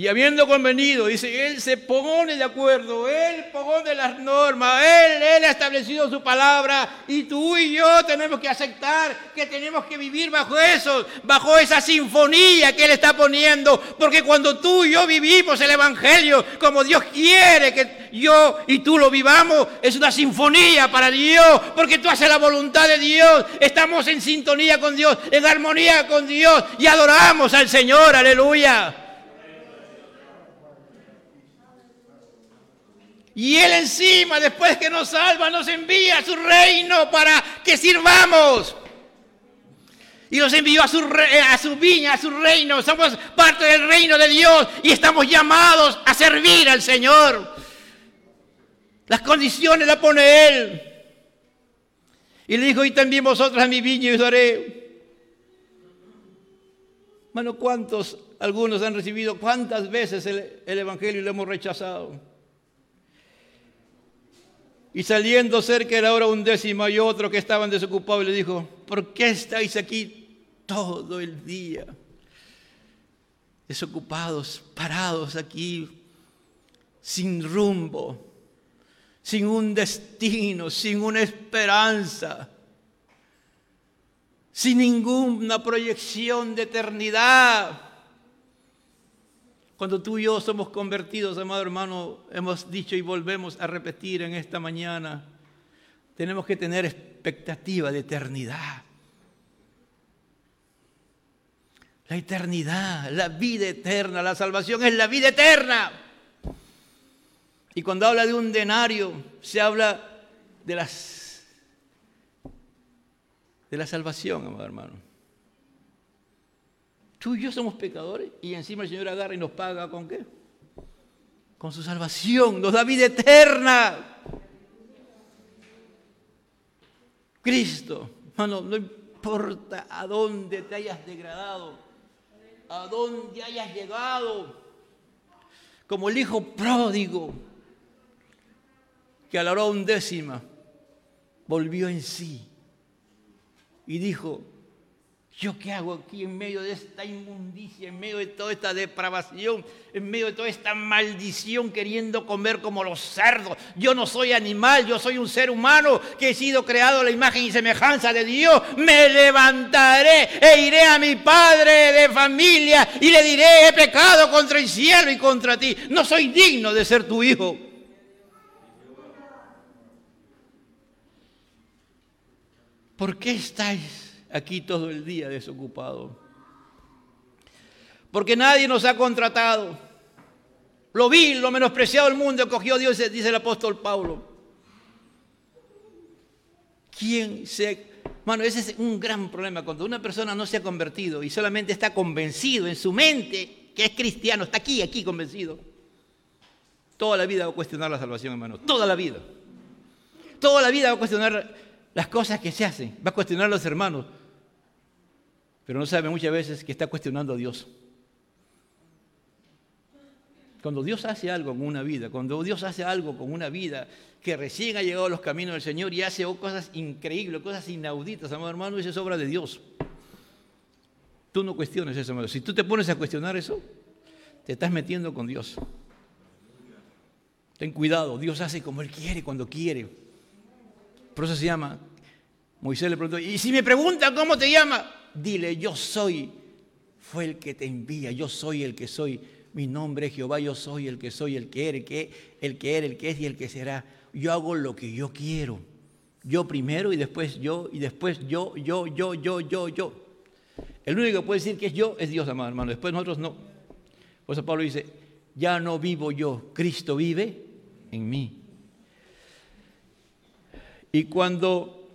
Y habiendo convenido, dice, Él se pone de acuerdo, Él pone las normas, Él, Él ha establecido su palabra y tú y yo tenemos que aceptar que tenemos que vivir bajo eso, bajo esa sinfonía que Él está poniendo, porque cuando tú y yo vivimos el Evangelio como Dios quiere que yo y tú lo vivamos, es una sinfonía para Dios, porque tú haces la voluntad de Dios, estamos en sintonía con Dios, en armonía con Dios y adoramos al Señor, aleluya. Y Él encima, después que nos salva, nos envía a su reino para que sirvamos. Y nos envió a su, a su viña, a su reino. Somos parte del reino de Dios y estamos llamados a servir al Señor. Las condiciones las pone Él. Y le dijo, y también vosotros a mi viña y os daré. Bueno, ¿cuántos, algunos han recibido, cuántas veces el, el Evangelio lo hemos rechazado? Y saliendo cerca de la hora undécima y otro que estaban desocupados le dijo, ¿por qué estáis aquí todo el día, desocupados, parados aquí, sin rumbo, sin un destino, sin una esperanza, sin ninguna proyección de eternidad. Cuando tú y yo somos convertidos, amado hermano, hemos dicho y volvemos a repetir en esta mañana, tenemos que tener expectativa de eternidad. La eternidad, la vida eterna, la salvación es la vida eterna. Y cuando habla de un denario, se habla de las de la salvación, amado hermano. Tú y yo somos pecadores y encima el Señor agarra y nos paga con qué? Con su salvación, nos da vida eterna. Cristo, hermano, no importa a dónde te hayas degradado, a dónde hayas llegado, como el hijo pródigo, que a la hora undécima volvió en sí y dijo, ¿yo qué hago aquí en medio de esta inmundicia, en medio de toda esta depravación, en medio de toda esta maldición queriendo comer como los cerdos? Yo no soy animal, yo soy un ser humano que he sido creado a la imagen y semejanza de Dios. Me levantaré e iré a mi padre de familia y le diré, he pecado contra el cielo y contra ti. No soy digno de ser tu hijo. ¿Por qué estáis aquí todo el día desocupados? Porque nadie nos ha contratado. Lo vil, lo menospreciado del mundo cogió Dios, dice el apóstol Pablo. ¿Quién se... Bueno, ese es un gran problema. Cuando una persona no se ha convertido y solamente está convencido en su mente que es cristiano, está aquí, aquí convencido. Toda la vida va a cuestionar la salvación, hermano. Toda la vida. Toda la vida va a cuestionar las cosas que se hacen, va a cuestionar a los hermanos, pero no sabe muchas veces que está cuestionando a Dios. Cuando Dios hace algo con una vida, cuando Dios hace algo con una vida que recién ha llegado a los caminos del Señor y hace cosas increíbles, cosas inauditas, amado hermano, eso es obra de Dios. Tú no cuestiones eso, hermano. Si tú te pones a cuestionar eso, te estás metiendo con Dios. Ten cuidado, Dios hace como Él quiere, cuando quiere. Por eso se llama. Moisés le preguntó, y si me preguntan cómo te llama, dile, yo soy, fue el que te envía, yo soy el que soy, mi nombre es Jehová, yo soy el que soy, el que era, el que, el que era, el que es y el que será. Yo hago lo que yo quiero. Yo primero y después yo, y después yo, yo, yo, yo, yo, yo. El único que puede decir que es yo es Dios, amado hermano. Después nosotros no. Por eso Pablo dice, ya no vivo yo, Cristo vive en mí. Y cuando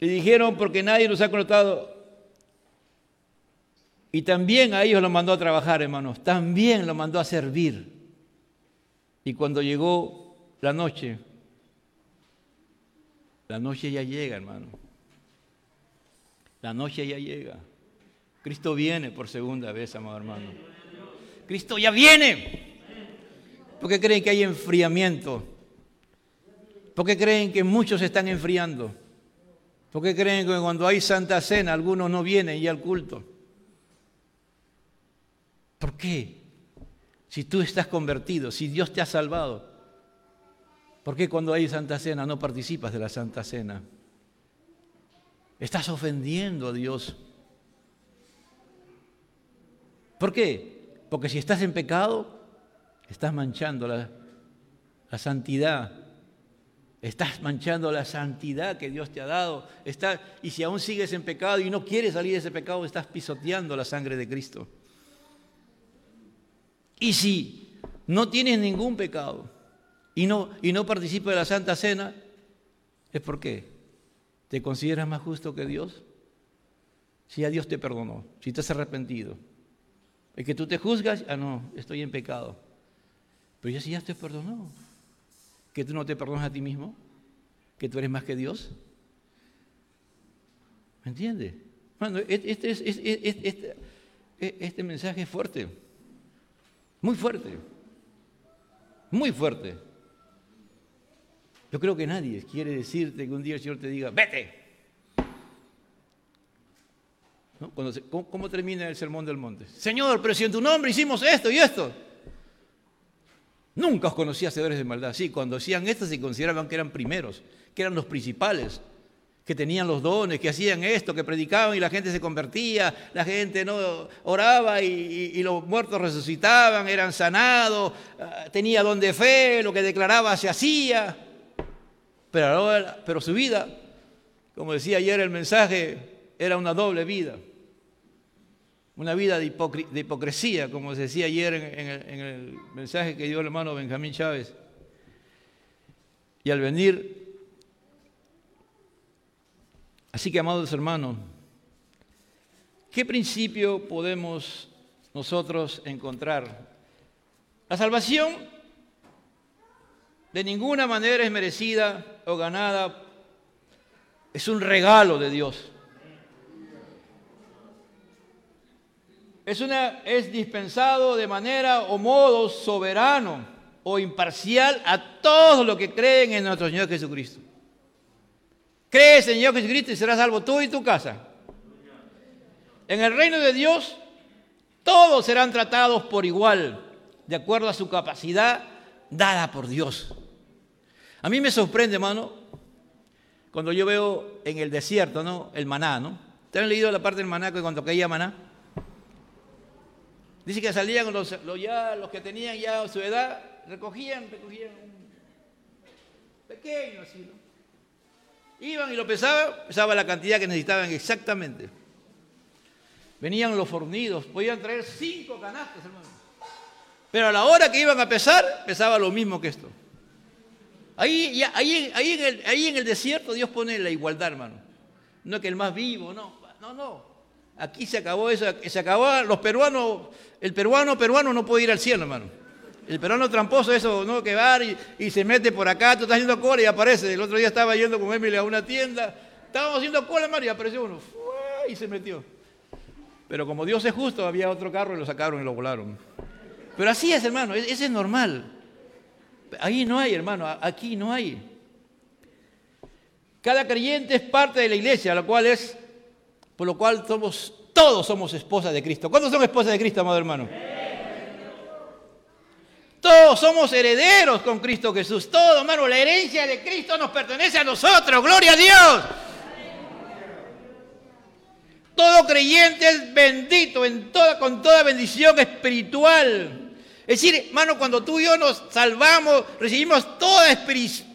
le dijeron, porque nadie nos ha conectado, y también a ellos los mandó a trabajar, hermanos, también los mandó a servir. Y cuando llegó la noche, la noche ya llega, hermano. La noche ya llega. Cristo viene por segunda vez, amado hermano. Cristo ya viene. ¿Por qué creen que hay enfriamiento? ¿Por qué creen que muchos se están enfriando? ¿Por qué creen que cuando hay Santa Cena algunos no vienen ya al culto? ¿Por qué? Si tú estás convertido, si Dios te ha salvado, ¿por qué cuando hay Santa Cena no participas de la Santa Cena? Estás ofendiendo a Dios. ¿Por qué? Porque si estás en pecado, estás manchando la, santidad Estás manchando la santidad que Dios te ha dado. Está, y si aún sigues en pecado y no quieres salir de ese pecado, estás pisoteando la sangre de Cristo. Y si no tienes ningún pecado y no, y no participas de la Santa Cena, ¿es por qué? ¿Te consideras más justo que Dios? Si ya Dios te perdonó, si te has arrepentido. Es que tú te juzgas, ah, no, estoy en pecado. Pero ya si ya te perdonó que tú no te perdonas a ti mismo, que tú eres más que Dios. ¿Me entiendes? Bueno, este, este, este, mensaje es fuerte, muy fuerte, muy fuerte. Yo creo que nadie quiere decirte que un día el Señor te diga, vete. ¿cómo, termina el sermón del monte? Señor, pero si en tu nombre hicimos esto y esto. Nunca os conocí hacedores de maldad. Sí, cuando hacían esto se consideraban que eran primeros, que eran los principales, que tenían los dones, que hacían esto, que predicaban y la gente se convertía, la gente no oraba y, los muertos resucitaban, eran sanados, ah, tenía don de fe, lo que declaraba se hacía. Pero, pero su vida, como decía ayer el mensaje, era una doble vida una vida de, hipocresía, como se decía ayer en, el, mensaje que dio el hermano Benjamín Chávez. Y al venir, así que amados hermanos, ¿qué principio podemos nosotros encontrar? La salvación de ninguna manera es merecida o ganada, es un regalo de Dios. es, una, es dispensado de manera o modo soberano o imparcial a todos los que creen en nuestro Señor Jesucristo. Crees en Señor Jesucristo y serás salvo tú y tu casa. En el reino de Dios, todos serán tratados por igual, de acuerdo a su capacidad dada por Dios. A mí me sorprende, hermano, cuando yo veo en el desierto, ¿no? El maná, ¿no? ¿Te han leído la parte del maná que cuando caía maná? Dice que salían los, los que tenían ya su edad, recogían, recogían un pequeño así, ¿no? Iban y lo pesaban, pesaba la cantidad que necesitaban exactamente. Venían los fornidos, podían traer cinco canastas, hermano. Pero a la hora que iban a pesar, pesaba lo mismo que esto. Ahí, ahí, ahí, en el, desierto Dios pone la igualdad, hermano. No que el más vivo, no, no, no. Aquí se acabó eso, se acabó, los peruanos, el peruano peruano no puede ir al cielo, hermano. El peruano tramposo, eso, ¿no? Que va y, se mete por acá, tú estás haciendo cola y aparece. El otro día estaba yendo con Emily a una tienda, estábamos haciendo cola, hermano, y apareció uno, y se metió. Pero como Dios es justo, había otro carro y lo sacaron y lo volaron. Pero así es, hermano, ese es normal. Ahí no hay, hermano, aquí no hay. Cada creyente es parte de la iglesia, lo cual es por lo cual somos, todos somos esposas de Cristo. ¿Cuántos son esposas de Cristo, amado hermano? Todos somos herederos con Cristo Jesús. Todo, hermano, la herencia de Cristo nos pertenece a nosotros. Gloria a Dios. Todo creyente es bendito con toda bendición espiritual. Es decir, hermano, cuando tú y yo nos salvamos, recibimos toda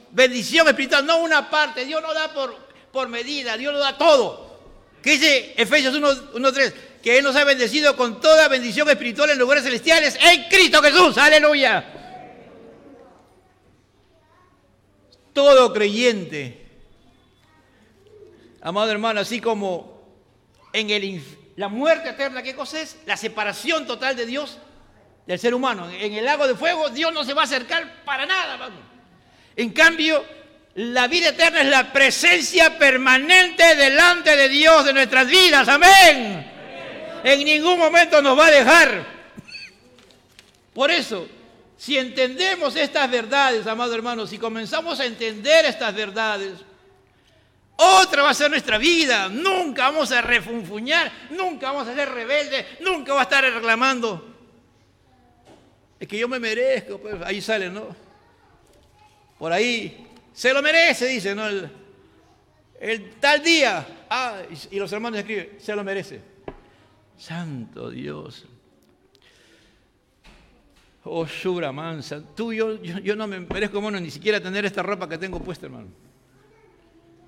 bendición espiritual, no una parte. Dios no da por, por medida, Dios lo da todo. ¿Qué dice Efesios 1.3? Que Él nos ha bendecido con toda bendición espiritual en lugares celestiales en Cristo Jesús. Aleluya. Todo creyente, amado hermano, así como en el, la muerte eterna, ¿qué cosa es? La separación total de Dios del ser humano. En el lago de fuego Dios no se va a acercar para nada, hermano. En cambio, la vida eterna es la presencia permanente delante de Dios de nuestras vidas. Amén. En ningún momento nos va a dejar. Por eso, si entendemos estas verdades, amados hermanos, si comenzamos a entender estas verdades, otra va a ser nuestra vida. Nunca vamos a refunfuñar, nunca vamos a ser rebeldes, nunca va a estar reclamando. Es que yo me merezco, pues ahí sale, ¿no? Por ahí se lo merece, dice, ¿no? El, tal día. Ah, y, los hermanos escriben, se lo merece. Santo Dios. Oh, Shura mansa. Tú, yo, yo, no me merezco, hermano, ni siquiera tener esta ropa que tengo puesta, hermano.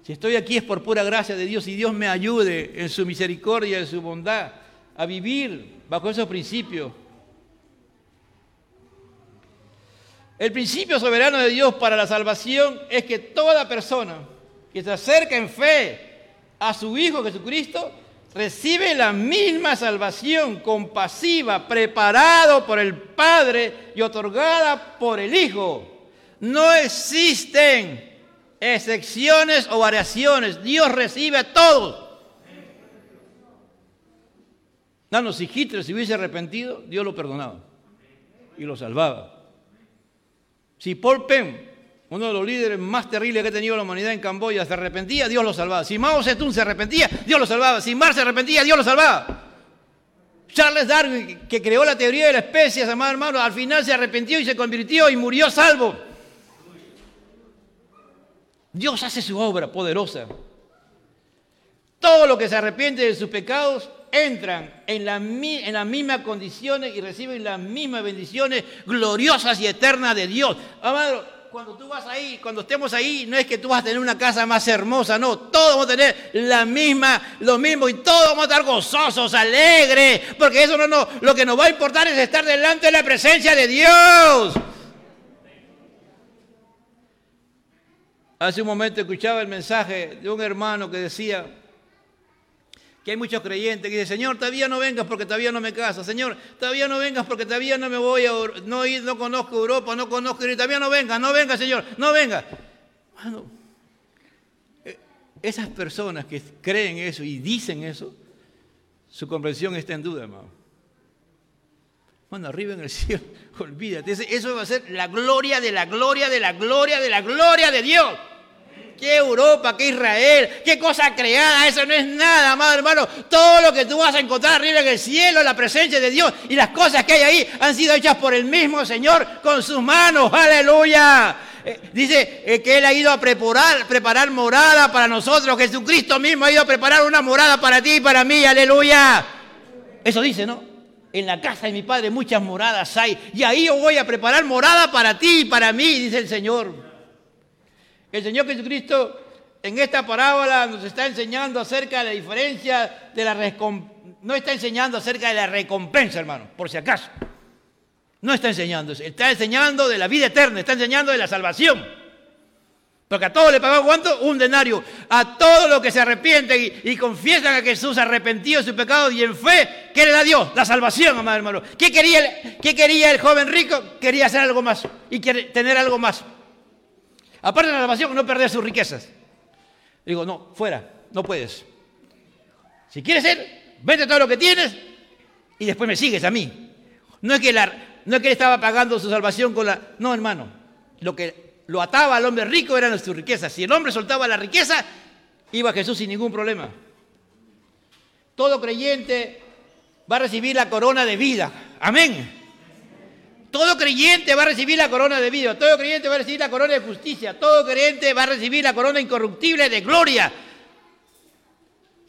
Si estoy aquí es por pura gracia de Dios y Dios me ayude en su misericordia, en su bondad, a vivir bajo esos principios El principio soberano de Dios para la salvación es que toda persona que se acerca en fe a su Hijo Jesucristo recibe la misma salvación compasiva, preparado por el Padre y otorgada por el Hijo. No existen excepciones o variaciones. Dios recibe a todos. No, si Hitler se hubiese arrepentido, Dios lo perdonaba y lo salvaba. Si Paul Penn, uno de los líderes más terribles que ha tenido la humanidad en Camboya, se arrepentía, Dios lo salvaba. Si Mao Zedong se arrepentía, Dios lo salvaba. Si Marx se arrepentía, Dios lo salvaba. Charles Darwin, que creó la teoría de la especie, amado hermano, al final se arrepintió y se convirtió y murió salvo. Dios hace su obra poderosa. Todo lo que se arrepiente de sus pecados entran en, la, en las mismas condiciones y reciben las mismas bendiciones gloriosas y eternas de Dios. Amado, cuando tú vas ahí, cuando estemos ahí, no es que tú vas a tener una casa más hermosa, no, todos vamos a tener la misma, lo mismo y todos vamos a estar gozosos, alegres, porque eso no, no, lo que nos va a importar es estar delante de la presencia de Dios. Hace un momento escuchaba el mensaje de un hermano que decía, que hay muchos creyentes que dicen, Señor, todavía no vengas porque todavía no me caso. Señor, todavía no vengas porque todavía no me voy a, no, no conozco Europa, no conozco, todavía no vengas, no vengas, Señor, no vengas. Bueno, eh, esas personas que creen eso y dicen eso, su comprensión está en duda, hermano. Bueno, arriba en el cielo, olvídate, eso va a ser la gloria de la gloria de la gloria de la gloria de Dios qué Europa, qué Israel, qué cosa creada, eso no es nada, amado hermano. Todo lo que tú vas a encontrar arriba en el cielo, la presencia de Dios y las cosas que hay ahí han sido hechas por el mismo Señor con sus manos, aleluya. Eh, dice eh, que Él ha ido a preparar, preparar morada para nosotros, Jesucristo mismo ha ido a preparar una morada para ti y para mí, aleluya. Eso dice, ¿no? En la casa de mi Padre muchas moradas hay. Y ahí yo voy a preparar morada para ti y para mí, dice el Señor. El Señor Jesucristo en esta parábola nos está enseñando acerca de la diferencia de la no está enseñando acerca de la recompensa, hermano, por si acaso. No está enseñando está enseñando de la vida eterna, está enseñando de la salvación. Porque a todos le pagó cuánto? Un denario. A todos los que se arrepienten y, confiesan a Jesús arrepentido de su pecado y en fe, ¿qué le da Dios? La salvación, amado hermano. ¿Qué quería, el, ¿Qué quería el joven rico? Quería hacer algo más y tener algo más. Aparte de la salvación, no perder sus riquezas. Digo, no, fuera, no puedes. Si quieres ser, vete todo lo que tienes y después me sigues a mí. No es que, no es que él estaba pagando su salvación con la... No, hermano. Lo que lo ataba al hombre rico eran sus riquezas. Si el hombre soltaba la riqueza, iba Jesús sin ningún problema. Todo creyente va a recibir la corona de vida. Amén. Todo creyente va a recibir la corona de vida, todo creyente va a recibir la corona de justicia, todo creyente va a recibir la corona incorruptible de gloria.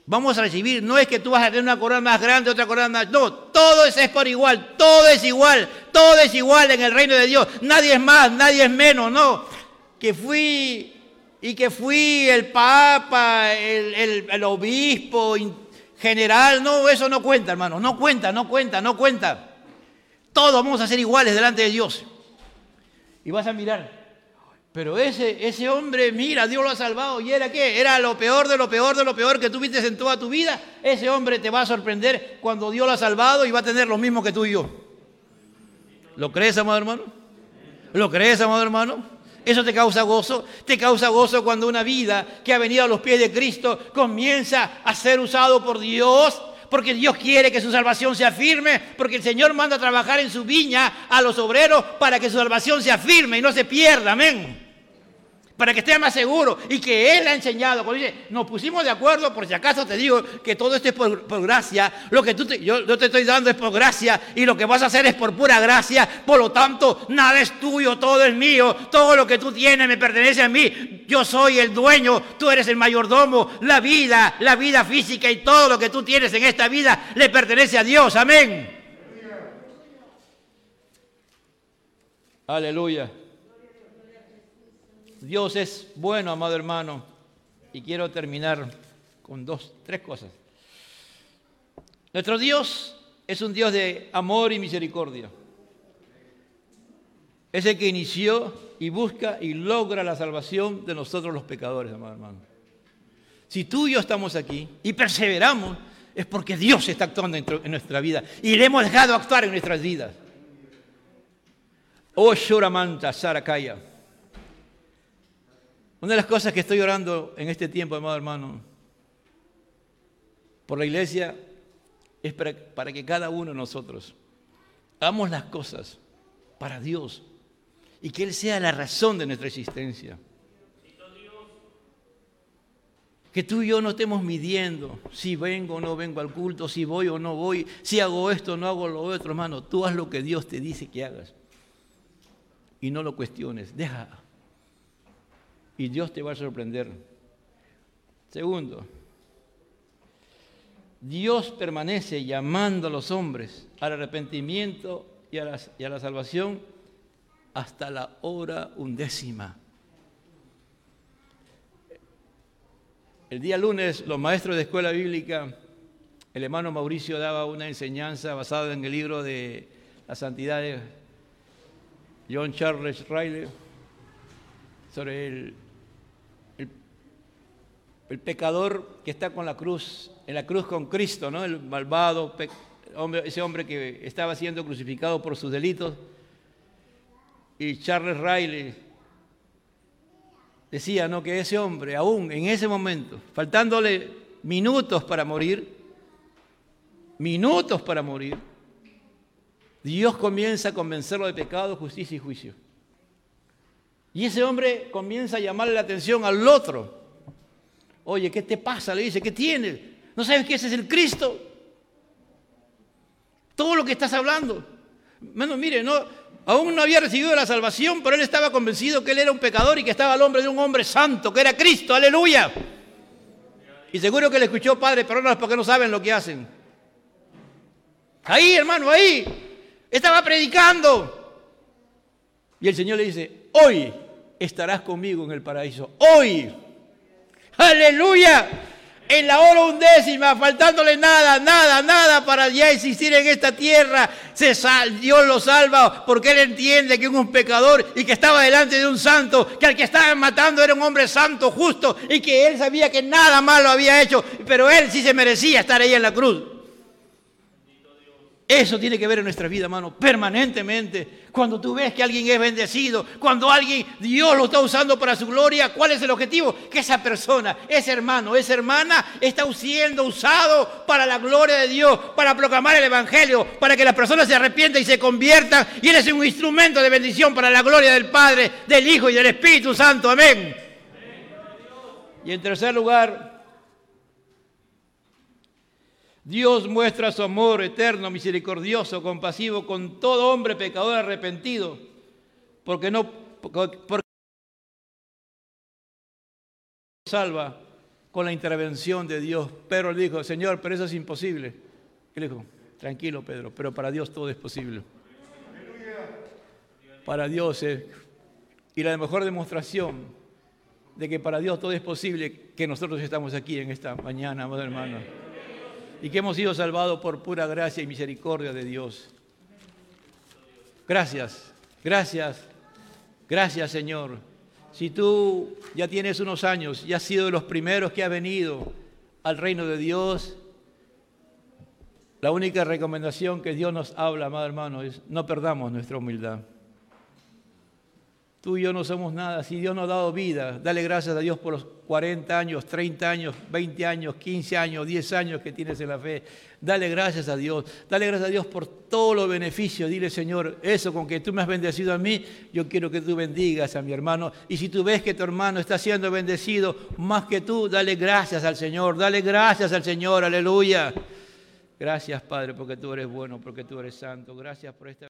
Vamos a recibir, no es que tú vas a tener una corona más grande, otra corona más, no, todo es, por igual, todo es igual, todo es igual en el reino de Dios, nadie es más, nadie es menos, no. Que fui y que fui el papa, el, el, el obispo general, no, eso no cuenta, hermano, no cuenta, no cuenta, no cuenta. Todos vamos a ser iguales delante de Dios. Y vas a mirar. Pero ese, ese hombre, mira, Dios lo ha salvado. ¿Y era qué? Era lo peor de lo peor de lo peor que tú viste en toda tu vida. Ese hombre te va a sorprender cuando Dios lo ha salvado y va a tener lo mismo que tú y yo. ¿Lo crees, amado hermano? ¿Lo crees, amado hermano? Eso te causa gozo. Te causa gozo cuando una vida que ha venido a los pies de Cristo comienza a ser usado por Dios porque Dios quiere que su salvación sea firme, porque el Señor manda a trabajar en su viña a los obreros para que su salvación sea firme y no se pierda, amén para que esté más seguro y que Él ha enseñado. Cuando dice, nos pusimos de acuerdo, por si acaso te digo que todo esto es por, gracia, lo que tú yo, yo, te estoy dando es por gracia y lo que vas a hacer es por pura gracia, por lo tanto, nada es tuyo, todo es mío, todo lo que tú tienes me pertenece a mí, yo soy el dueño, tú eres el mayordomo, la vida, la vida física y todo lo que tú tienes en esta vida le pertenece a Dios, amén. Aleluya. Dios es bueno, amado hermano, y quiero terminar con dos, tres cosas. Nuestro Dios es un Dios de amor y misericordia. Es el que inició y busca y logra la salvación de nosotros los pecadores, amado hermano. Si tú y yo estamos aquí y perseveramos, es porque Dios está actuando en nuestra vida y le hemos dejado actuar en nuestras vidas. Oh, Shoramanta, Sarakaya. Una de las cosas que estoy orando en este tiempo, amado hermano, por la iglesia, es para, que cada uno de nosotros hagamos las cosas para Dios y que Él sea la razón de nuestra existencia. Que tú y yo no estemos midiendo si vengo o no vengo al culto, si voy o no voy, si hago esto o no hago lo otro, hermano. Tú haz lo que Dios te dice que hagas. Y no lo cuestiones, deja. Y Dios te va a sorprender. Segundo, Dios permanece llamando a los hombres al arrepentimiento y a, la, salvación hasta la hora undécima. El día lunes los maestros de escuela bíblica, el hermano Mauricio daba una enseñanza basada en el libro de la santidad de John Charles Riley sobre el, el, pecador que está con la cruz, en la cruz con Cristo, ¿no? el malvado, hombre, ese hombre que estaba siendo crucificado por sus delitos. Y Charles Riley decía ¿no? que ese hombre, aún en ese momento, faltándole minutos para morir, minutos para morir, Dios comienza a convencerlo de pecado, justicia y juicio. Y ese hombre comienza a llamarle la atención al otro. Oye, ¿qué te pasa? Le dice, ¿qué tienes? ¿No sabes que ese es el Cristo? Todo lo que estás hablando. Bueno, mire, no, Aún no había recibido la salvación, pero él estaba convencido que él era un pecador y que estaba al hombre de un hombre santo, que era Cristo, aleluya. Y seguro que le escuchó, Padre, perdónalos porque no saben lo que hacen. Ahí, hermano, ahí. Estaba predicando. Y el Señor le dice, hoy estarás conmigo en el paraíso. Hoy. Aleluya en la hora undécima, faltándole nada, nada, nada para ya existir en esta tierra, se sal, Dios lo salva porque Él entiende que es un pecador y que estaba delante de un santo, que al que estaban matando era un hombre santo, justo, y que Él sabía que nada malo había hecho, pero Él sí se merecía estar ahí en la cruz. Eso tiene que ver en nuestra vida, hermano, permanentemente. Cuando tú ves que alguien es bendecido, cuando alguien, Dios lo está usando para su gloria, ¿cuál es el objetivo? Que esa persona, ese hermano, esa hermana está siendo usado para la gloria de Dios, para proclamar el Evangelio, para que las personas se arrepientan y se conviertan. Y Él es un instrumento de bendición para la gloria del Padre, del Hijo y del Espíritu Santo. Amén. Y en tercer lugar, Dios muestra su amor eterno, misericordioso, compasivo con todo hombre pecador arrepentido, porque no porque salva con la intervención de Dios. Pero le dijo, Señor, pero eso es imposible. Le dijo, tranquilo Pedro, pero para Dios todo es posible. Para Dios es... Y la mejor demostración de que para Dios todo es posible, que nosotros estamos aquí en esta mañana, amados hermanos y que hemos sido salvados por pura gracia y misericordia de Dios. Gracias, gracias, gracias Señor. Si tú ya tienes unos años y has sido de los primeros que ha venido al reino de Dios, la única recomendación que Dios nos habla, amado hermano, es no perdamos nuestra humildad. Tú y yo no somos nada. Si Dios nos ha dado vida, dale gracias a Dios por los 40 años, 30 años, 20 años, 15 años, 10 años que tienes en la fe. Dale gracias a Dios. Dale gracias a Dios por todos los beneficios. Dile, Señor, eso con que tú me has bendecido a mí, yo quiero que tú bendigas a mi hermano. Y si tú ves que tu hermano está siendo bendecido más que tú, dale gracias al Señor. Dale gracias al Señor. Aleluya. Gracias, Padre, porque tú eres bueno, porque tú eres santo. Gracias por esta...